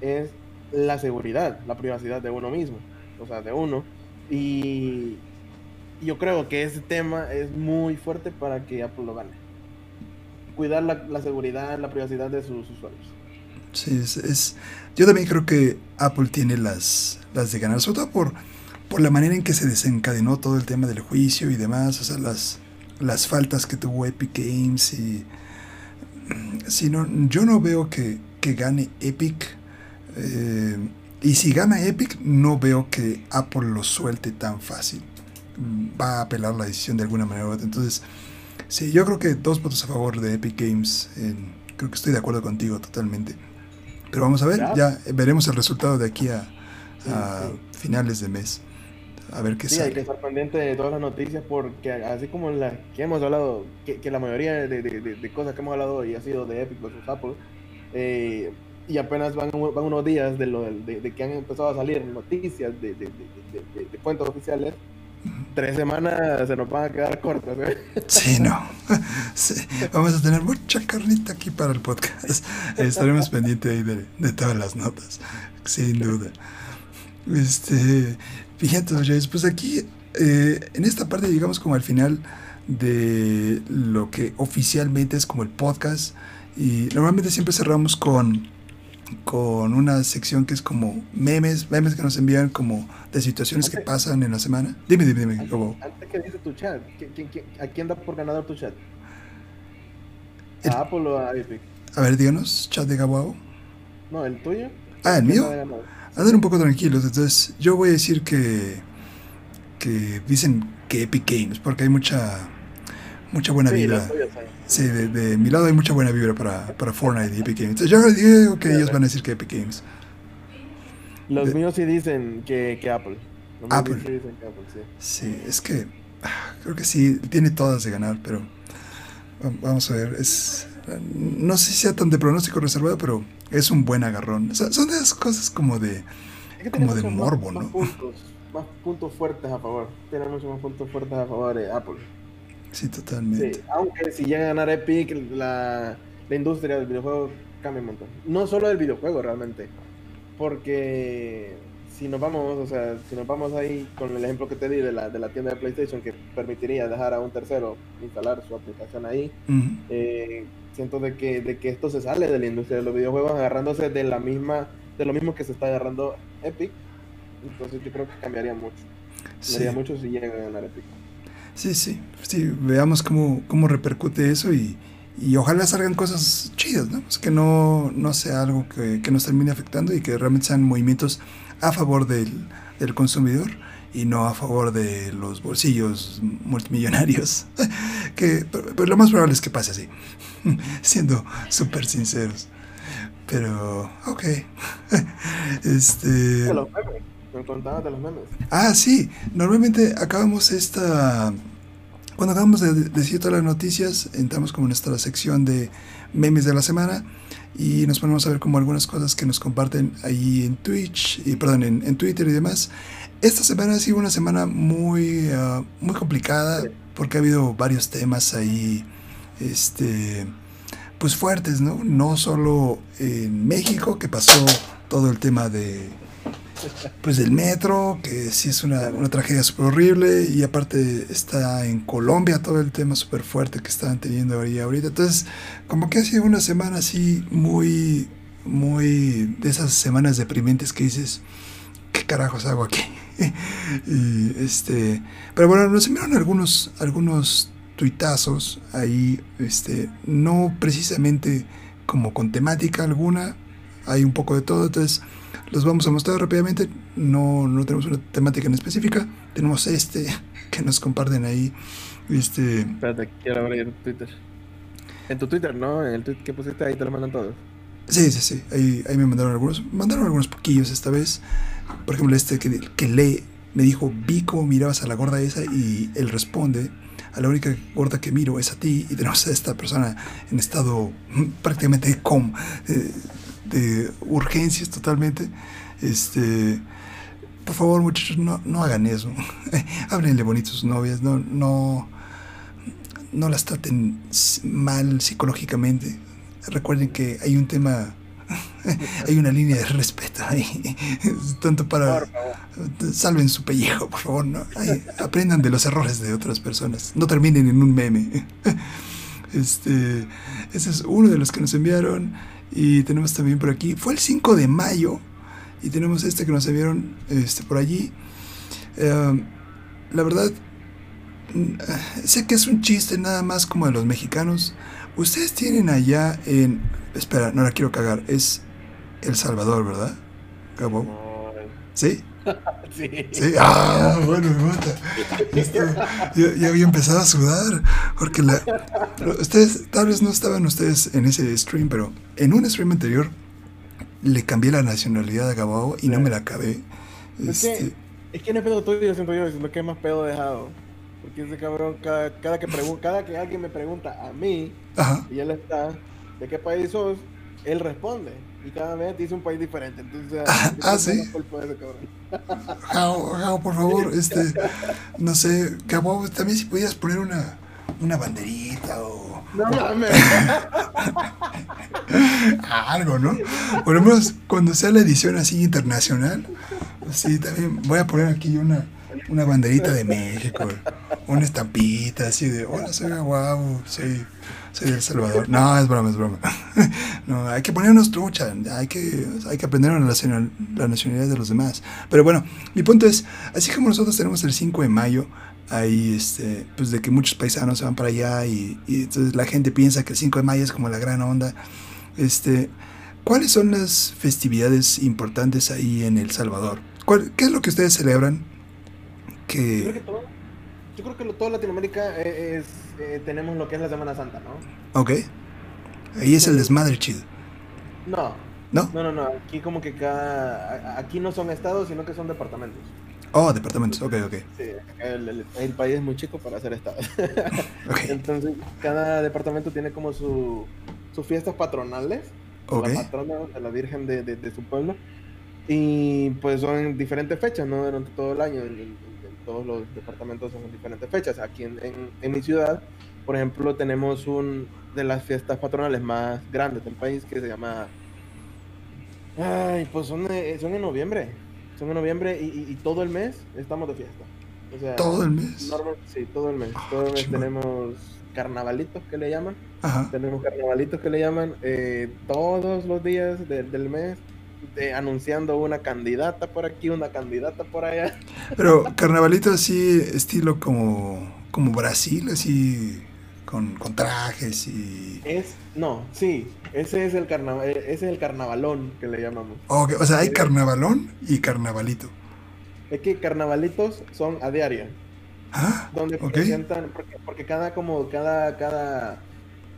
es la seguridad, la privacidad de uno mismo, o sea, de uno. Y yo creo que ese tema es muy fuerte para que Apple lo gane. Cuidar la, seguridad, la privacidad de sus usuarios. Sí, es, yo también creo que Apple tiene las, las de ganar, sobre todo por por la manera en que se desencadenó todo el tema del juicio y demás, o sea, las, las faltas que tuvo Epic Games y... Si no, yo no veo que, gane Epic. Eh, y si gana Epic, no veo que Apple lo suelte tan fácil. Va a apelar la decisión de alguna manera u otra. Entonces, sí, yo creo que dos votos a favor de Epic Games. creo que estoy de acuerdo contigo totalmente. Pero vamos a ver, ya veremos el resultado de aquí a, a finales de mes a ver qué sí, hay que estar pendiente de todas las noticias porque así como las que hemos hablado, que, la mayoría de, cosas que hemos hablado hoy ha sido de Epic versus Apple, eh, y apenas van, van unos días de, lo, de, que han empezado a salir noticias de, de, de fuentes oficiales tres semanas se nos van a quedar cortas. ¿eh? Sí, no. Vamos a tener mucha carnita aquí para el podcast. Estaremos pendientes ahí de, todas las notas, sin duda. Este, fíjate, pues aquí, eh, en esta parte, digamos como al final de lo que oficialmente es como el podcast, y normalmente siempre cerramos con con una sección que es como memes, memes que nos envían como de situaciones que pasan en la semana. Dime, dime, dime. Antes, que dice tu chat, a quién da por ganador tu chat? ¿A Apple o a Epic? A ver, díganos, chat de Gabo. No, el tuyo. Ah, el mío. Andan un poco tranquilos, entonces yo voy a decir que que dicen que Epic Games, porque hay mucha mucha buena vibra. Sí, de, mi lado hay mucha buena vibra para, para Fortnite y Epic Games. Yo digo que ellos van a decir que Epic Games. Los míos sí dicen que, que Apple. Apple. Sí, dicen que Apple sí. sí, es que ah, creo que sí, tiene todas de ganar, pero vamos a ver. Es, no sé si sea tan de pronóstico reservado, pero es un buen agarrón. son de esas cosas como de, como de morbo, ¿no? Más puntos, más puntos fuertes a favor. Tiene muchos más puntos fuertes a favor de Apple. Sí, totalmente. aunque si llega a ganar Epic, la, la industria del videojuego cambia un montón. No solo del videojuego realmente. Porque si nos vamos, o sea, si nos vamos ahí con el ejemplo que te di de la, de la tienda de PlayStation que permitiría dejar a un tercero instalar su aplicación ahí, eh, siento de que, de que esto se sale de la industria de los videojuegos agarrándose de la misma, de lo mismo que se está agarrando Epic. Entonces yo creo que cambiaría mucho. Cambiaría mucho si llega a ganar Epic. Sí, sí, sí, veamos cómo, cómo repercute eso y, y ojalá salgan cosas chidas, ¿no? Pues que no, no sea algo que, que, nos termine afectando y que realmente sean movimientos a favor del, del consumidor y no a favor de los bolsillos multimillonarios. que pues lo más probable es que pase así, siendo súper sinceros. Pero, ok. este... Te los memes. Me contabas de los memes. Ah, sí. Normalmente acabamos esta cuando acabamos de decir todas las noticias, entramos como en nuestra sección de memes de la semana y nos ponemos a ver como algunas cosas que nos comparten ahí en Twitch, y perdón, en, Twitter y demás. Esta semana ha sido una semana muy, ah, muy complicada porque ha habido varios temas ahí, este, pues fuertes, ¿no? No solo en México, que pasó todo el tema de pues del metro, que sí es una, una tragedia súper horrible, y aparte está en Colombia todo el tema súper fuerte que están teniendo ahí ahorita. Entonces, como que ha sido una semana así muy, muy de esas semanas deprimentes que dices, ¿qué carajos hago aquí? este, pero bueno, nos enviaron algunos, algunos tuitazos ahí, este, no precisamente como con temática alguna, hay un poco de todo, entonces los vamos a mostrar rápidamente. No, no tenemos una temática en específica. Tenemos este que nos comparten ahí. Este... Espérate, quiero abrir Twitter. En tu Twitter, ¿no? En el tweet que pusiste ahí te lo mandan todos. Sí, sí, sí. Ahí, ahí me mandaron algunos. Mandaron algunos poquillos esta vez. Por ejemplo, este que, que lee me dijo, vi cómo mirabas a la gorda esa y él responde, a la única gorda que miro es a ti y tenemos a esta persona en estado prácticamente com, eh, de urgencias totalmente. Este, por favor, muchachos, no, no hagan eso. Háblenle bonito a sus novias, no, no, no las traten mal psicológicamente. Recuerden que hay un tema, hay una línea de respeto ahí, tanto para salven su pellejo, por favor, no, aprendan de los errores de otras personas, no terminen en un meme. Este, ese es uno de los que nos enviaron. Y tenemos también por aquí, fue el 5 de mayo, y tenemos este que nos enviaron este, por allí. Em, la verdad, mm, sé que es un chiste nada más como de los mexicanos. Ustedes tienen allá en... Espera, no la quiero cagar, es El Salvador, ¿verdad? ¿Sí? Sí. sí. Ah, bueno, me mata. Este, ya, había empezado a sudar. Porque la, ustedes, tal vez no estaban ustedes en ese stream, pero en un stream anterior le cambié la nacionalidad a Gabao y no me la acabé. Es, que, este, es que no es pedo tuyo, siento yo, diciendo que es más pedo dejado. Porque ese cabrón, cada, cada que, cada que alguien me pregunta a mí, y él está, ¿de qué país sos? Él responde. Y cada vez dice un país diferente. Entonces, ah, sí. Jao, por favor, este, no sé, Cabo, también si pudieras poner una, una banderita o. No mames. Algo, ¿no? Por lo menos cuando sea la edición así internacional, sí, también voy a poner aquí una, una banderita de México, una estampita así de, hola, soy guau, soy soy El Salvador. No, es broma, es broma. No, hay que ponernos trucha, hay que, hay que aprender la, nacional, la nacionalidad de los demás. Pero bueno, mi punto es, así como nosotros tenemos el 5 de mayo, ahí, este, pues de que muchos paisanos se van para allá y, entonces la gente piensa que el 5 de mayo es como la gran onda. Este, ¿Cuáles son las festividades importantes ahí en El Salvador? ¿Qué es lo que ustedes celebran? Que... Yo creo que, toda Latinoamérica e, es eh, tenemos lo que es la Semana Santa, ¿no? Ok. Ahí es el desmadre chido. No. ¿No? No, no, no. Aquí como que cada... Aquí no son estados, sino que son departamentos. Oh, departamentos, ok, ok. Sí, el, el, país es muy chico para ser estado. okay. Entonces, cada departamento tiene como su, sus fiestas patronales. Okay. La patrona de la Virgen de, de, su pueblo. Y pues son en diferentes fechas, ¿no? Durante todo el año todos los departamentos son en diferentes fechas. Aquí en, en, mi ciudad, por ejemplo, tenemos un de las fiestas patronales más grandes del país que se llama... Ay, pues son, son en noviembre. Son en noviembre y, todo el mes estamos de fiesta. O sea, ¿Todo el mes? sí, todo el mes. Ah, todo el mes tenemos carnavalitos que le llaman. Tenemos carnavalitos que le llaman eh, todos los días del mes anunciando una candidata por aquí, una candidata por allá. Pero carnavalito así, estilo como, como Brasil, así con, con trajes y... Es, no, sí, ese es el carnaval, eh, ese es el carnavalón que le llamamos. Okay, o sea, hay carnavalón y carnavalito. Es que carnavalitos son a diario. Ah, donde presentan, porque, porque, cada como cada cada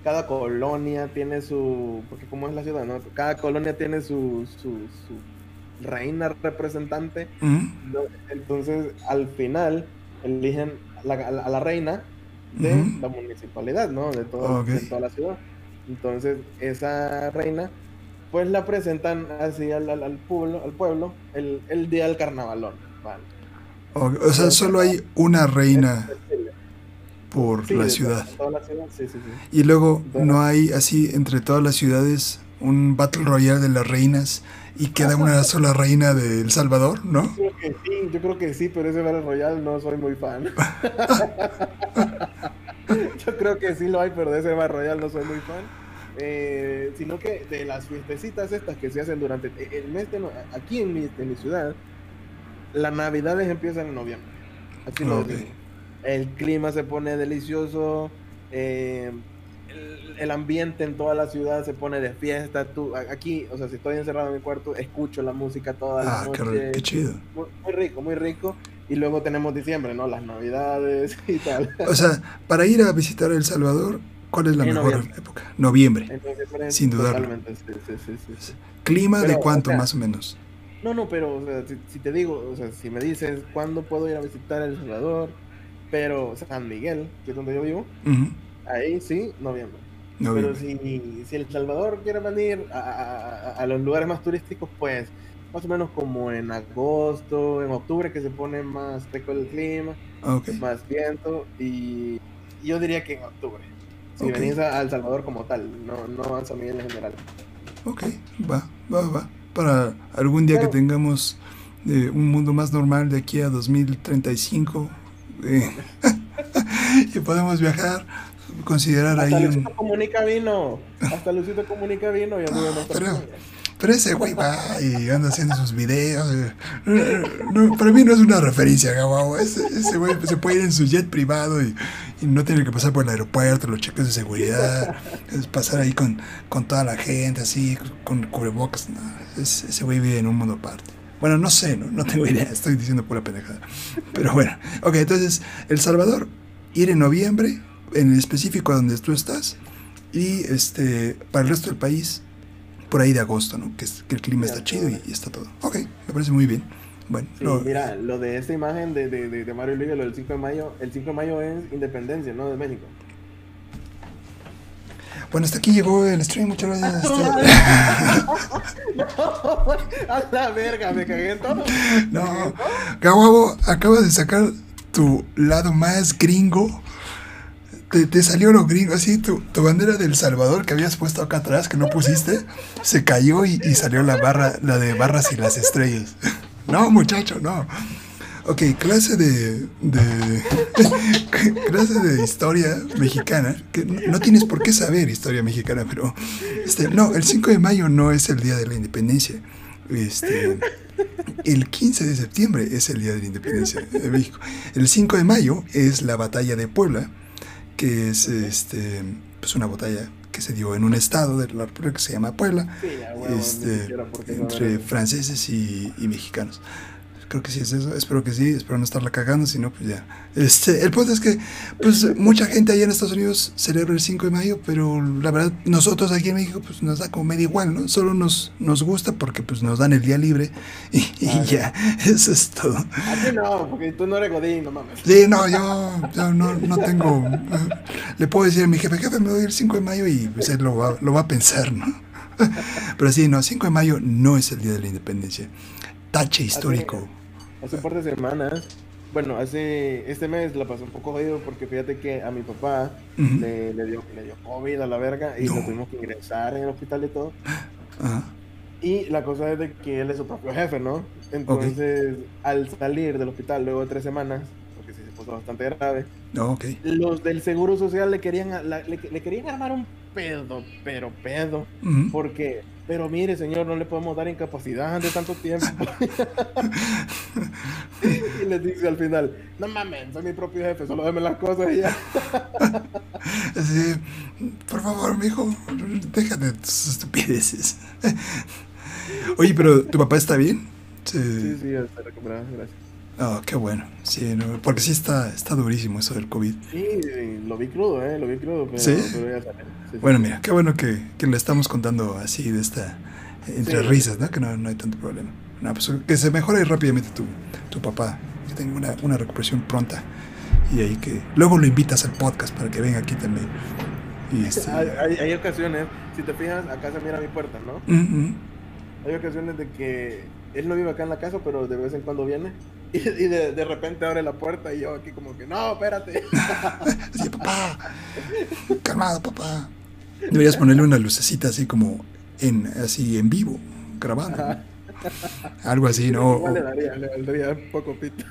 cada colonia tiene su, porque como es la ciudad, ¿no? Cada colonia tiene su, su, reina representante. Entonces, al final, eligen a la reina de la municipalidad, ¿no? De, todo, toda la ciudad. Entonces, esa reina, pues la presentan así al, al, pueblo, al pueblo el, el, día del carnavalón. O sea, solo hay una reina por la ciudad. y luego no hay así entre todas las ciudades un Battle Royale de las reinas y queda una sola reina de El Salvador, ¿no? Yo creo que sí, yo creo que sí, pero ese Battle Royale no soy muy fan. yo creo que sí lo hay, pero de ese Battle Royale no soy muy fan. Eh, sino que de las fiestecitas estas que se hacen durante el mes de aquí en mi, en mi ciudad, las navidades empiezan en noviembre. Así lo el clima se pone delicioso, eh, el, ambiente en toda la ciudad se pone de fiesta. Tú, aquí, o sea, si estoy encerrado en mi cuarto, escucho la música toda la ah, noche. Qué, chido. Muy, rico, muy rico. Y luego tenemos diciembre, ¿no? Las navidades y tal. O sea, para ir a visitar El Salvador, ¿cuál es la mejor época? Noviembre. sin dudarlo. ¿Clima de cuánto más o menos? No, no, pero si, te digo, o sea, si me dices cuándo puedo ir a visitar El Salvador, pero San Miguel, que es donde yo vivo, ahí sí, noviembre. Pero si, si El Salvador quiere venir a, a, los lugares más turísticos, pues más o menos como en agosto, en octubre, que se pone más rico el clima, más viento, y yo diría que en octubre. Si venís a El Salvador como tal, no, no a San Miguel en general. Ok, va, va, va. Para algún día que tengamos eh, un mundo más normal de aquí a 2035 y podemos viajar, considerar Hasta ahí Luisito Comunica vino. Hasta Luisito Comunica vino y pero, pero ese güey va y anda haciendo sus videos. Eh. para mí no es una referencia, Ese, ese güey se puede ir en su jet privado y, no tiene que pasar por el aeropuerto, los cheques de seguridad, es pasar ahí con, con toda la gente, así, con cubrebocas. ese güey vive en un mundo aparte. Bueno, no sé, no, tengo idea, estoy diciendo pura pendejada. Pero bueno, ok, entonces, El Salvador, ir en noviembre, en el específico donde tú estás, y este para el resto del país, por ahí de agosto, ¿no? Que, que el clima está chido y, está todo. Ok, me parece muy bien. Bueno, mira, lo de esta imagen de, de, de, Mario Luis, lo del 5 de mayo, el 5 de mayo es independencia, ¿no? De México. Bueno, hasta aquí llegó el stream. Muchas gracias. a la verga, me cagué en todo. No, Gabo, acabas de sacar tu lado más gringo. Te, salió lo gringo, así tu, tu bandera del Salvador que habías puesto acá atrás, que no pusiste, se cayó y, y salió la barra, la de barras y las estrellas. No, muchacho, no. Ok, clase de, de clase de historia mexicana, que no, tienes por qué saber historia mexicana, pero este, no, el 5 de mayo no es el día de la independencia. Este, el 15 de septiembre es el día de la independencia de México. El 5 de mayo es la batalla de Puebla, que es este, pues una batalla que se dio en un estado de la República que se llama Puebla, este, entre franceses y, y mexicanos. Creo que sí es eso. Espero que sí. Espero no estarla cagando. Si no, pues ya. Este, el punto es que, pues, mucha gente allá en Estados Unidos celebra el 5 de mayo, pero la verdad, nosotros aquí en México, pues, nos da como medio igual, ¿no? Solo nos, nos gusta porque, pues, nos dan el día libre y, ya. Eso es todo. A ti no, porque tú no eres godín, no mames. Sí, no, yo, yo no, no, tengo... Le puedo decir a mi jefe, jefe, me doy el 5 de mayo y, pues, él lo va, lo va a pensar, ¿no? Pero sí, no, 5 de mayo no es el día de la independencia. Tache histórico hace un par de semanas, bueno, hace este mes la pasó un poco jodido porque fíjate que a mi papá le, dio, le dio COVID a la verga y nos tuvimos que ingresar en el hospital y todo. Y la cosa es de que él es su propio jefe, ¿no? Entonces, al salir del hospital luego de tres semanas, porque sí se puso bastante grave, los del Seguro Social le querían, le, querían armar un pedo, pero pedo, porque pero mire, señor, no le podemos dar incapacidad de tanto tiempo. y les dice al final, no mames, soy mi propio jefe, solo déme las cosas y ya. Así, por favor, mijo, déjate tus estupideces. Oye, pero ¿tu papá está bien? Sí, sí, sí está recuperado, gracias. Oh, qué bueno. Sí, porque sí está, está durísimo eso del COVID. Sí, lo vi crudo, ¿eh? Lo vi crudo, pero, ¿Sí? bueno, mira, qué bueno que, que le estamos contando así de esta... Entre risas, ¿no? Que no, no, hay tanto problema. No, pues que se mejore rápidamente tu, tu papá. Que tenga una, una recuperación pronta. Y ahí que... Luego lo invitas al podcast para que venga aquí también. Y este... hay, hay, ocasiones, si te fijas, acá se mira mi puerta, ¿no? Hay ocasiones de que él no vive acá en la casa, pero de vez en cuando viene. Y, de, de, repente abre la puerta y yo aquí como que, no, espérate. Así, papá, calmado, papá. Deberías ponerle una lucecita así como en, así en vivo, grabando. Algo así, ¿no? le daría, le daría un poco pito.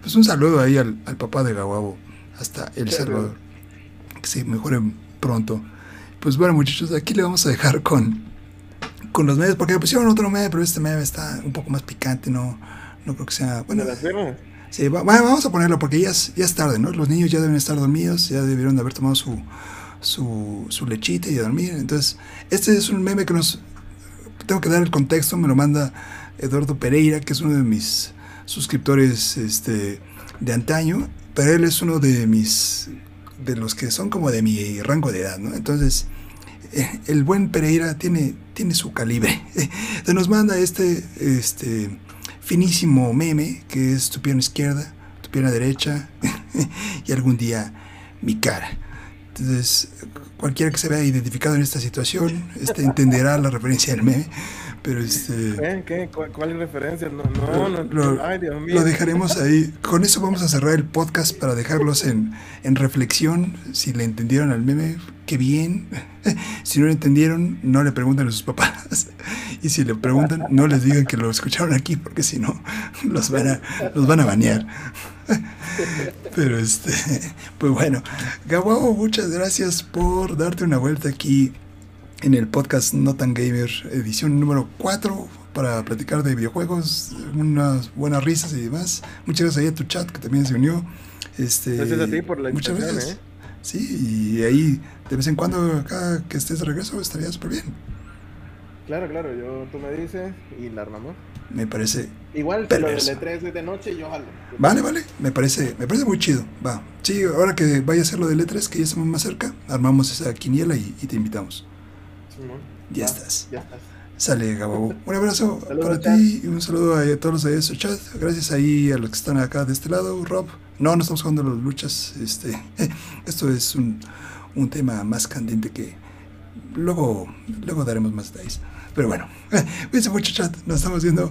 pues un saludo ahí al, al papá de Gawabo, hasta El Salvador. Que se mejoren pronto. Pues bueno, muchachos, aquí le vamos a dejar con con los medios, porque pusieron otro medio, pero este medio está un poco más picante, no, no creo que sea. Bueno, sí, vamos a ponerlo porque ya es, ya es tarde, ¿no? Los niños ya deben estar dormidos, ya debieron de haber tomado su, su, su lechita y dormir. Entonces, este es un meme que nos. Tengo que dar el contexto, me lo manda Eduardo Pereira, que es uno de mis suscriptores este, de antaño, pero él es uno de mis. de los que son como de mi rango de edad, ¿no? Entonces el buen Pereira tiene, tiene su calibre. Se nos manda este, este finísimo meme que es tu pierna izquierda, tu pierna derecha y algún día mi cara. Entonces, cualquiera que se vea identificado en esta situación este, entenderá la referencia del meme. Pero este. ¿Qué? ¿Cuál, referencia? No, no, no, lo, ay, Dios mío. Lo dejaremos ahí. Con eso vamos a cerrar el podcast para dejarlos en, en reflexión. Si le entendieron al meme, qué bien. Si no lo entendieron, no le pregunten a sus papás. Y si le preguntan, no les digan que lo escucharon aquí, porque si no, los van a, los van a banear. Pero este, pues bueno, Gabo, muchas gracias por darte una vuelta aquí en el podcast No Tan Gamer, edición número 4, para platicar de videojuegos, unas buenas risas y demás. Muchas gracias ahí a tu chat que también se unió. Este, gracias a ti por la muchas gracias. ¿eh? Sí, y ahí de vez en cuando acá que estés de regreso estaría súper bien. Claro, claro, yo, tú me dices y la armamos. Me parece. Igual que lo del E3 es de noche y yo jalo. Vale, vale, me parece, me parece muy chido. Va. Sí, ahora que vaya a ser lo del E3, que ya estamos más cerca, armamos esa quiniela y te invitamos. Ya estás. Ya estás. Sale, Gabo. Un abrazo para ti y un saludo a todos los de este chat. Gracias ahí a los que están acá de este lado, Rob. No, no estamos jugando las luchas. Este, esto es un, un tema más candente que luego, luego daremos más detalles. Pero bueno, cuídense mucho chat, nos estamos viendo.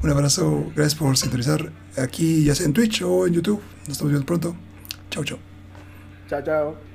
Un abrazo, gracias por sintonizar aquí, ya sea en Twitch o en YouTube. Nos estamos viendo pronto. Chao, chao. Chao, chao.